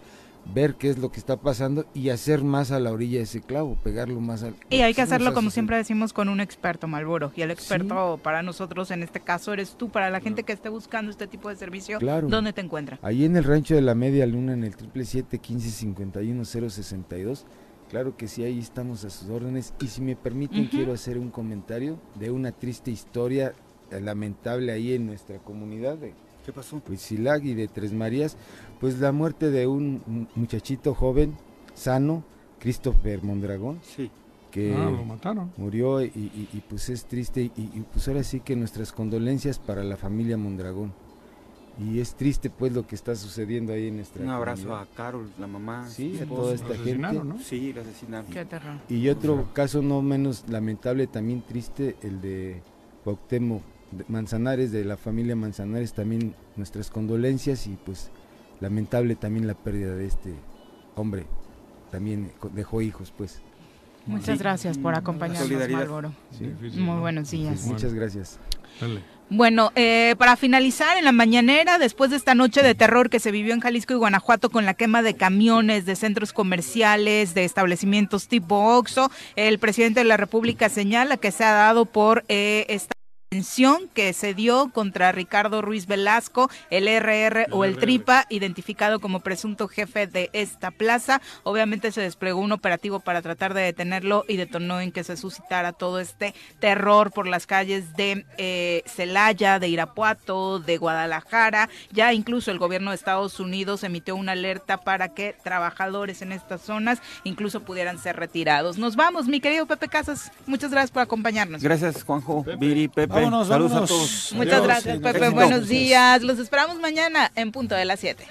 ver qué es lo que está pasando y hacer más a la orilla de ese clavo, pegarlo más al... Y hay que hacerlo hace como siempre decimos con un experto, Malboro. Y el experto para nosotros en este caso eres tú, para la gente que esté buscando este tipo de servicio, Claro. ¿dónde te encuentra? Ahí en el rancho de la Media Luna, en el 777-1551-062. Claro que sí, ahí estamos a sus órdenes. Y si me permiten, quiero hacer un comentario de una triste historia lamentable ahí en nuestra comunidad de ¿Qué pasó? Huitzilac y de Tres Marías. Pues la muerte de un mu- muchachito joven, sano, Christopher Mondragón, Sí. que Ah, lo mataron. murió y, y- y, pues es triste y, y, pues ahora sí que nuestras condolencias para la familia Mondragón. Y es triste pues lo que está sucediendo ahí en nuestra Un abrazo comunidad. a Carol, la mamá. Sí, a toda esta gente. ¿no? Sí, la asesinaron. Qué terror. Y otro caso no menos lamentable, también triste, el de Cuauhtémoc Manzanares, de la familia Manzanares, también nuestras condolencias y pues lamentable también la pérdida de este hombre. También dejó hijos pues. Muchas gracias por acompañarnos. Malboro. Sí. Muy ¿no? buenos días. Muchas gracias. dale. Bueno, eh, para finalizar, en la mañanera, después de esta noche de terror que se vivió en Jalisco y Guanajuato con la quema de camiones, de centros comerciales, de establecimientos tipo Oxxo, el presidente de la República señala que se ha dado por eh, esta detención que se dio contra Ricardo Ruiz Velasco, el RR o el Tripa, identificado como presunto jefe de esta plaza. Obviamente se desplegó un operativo para tratar de detenerlo y detonó en que se suscitara todo este terror por las calles de eh, Celaya, de Irapuato, de Guadalajara. Ya incluso el gobierno de Estados Unidos emitió una alerta para que trabajadores en estas zonas incluso pudieran ser retirados. Nos vamos, mi querido Pepe Casas. Muchas gracias por acompañarnos. Gracias, Juanjo, Viri, Pepe. Vámonos, vámonos. Muchas gracias, Pepe. Buenos días. Los esperamos mañana en punto de las 7.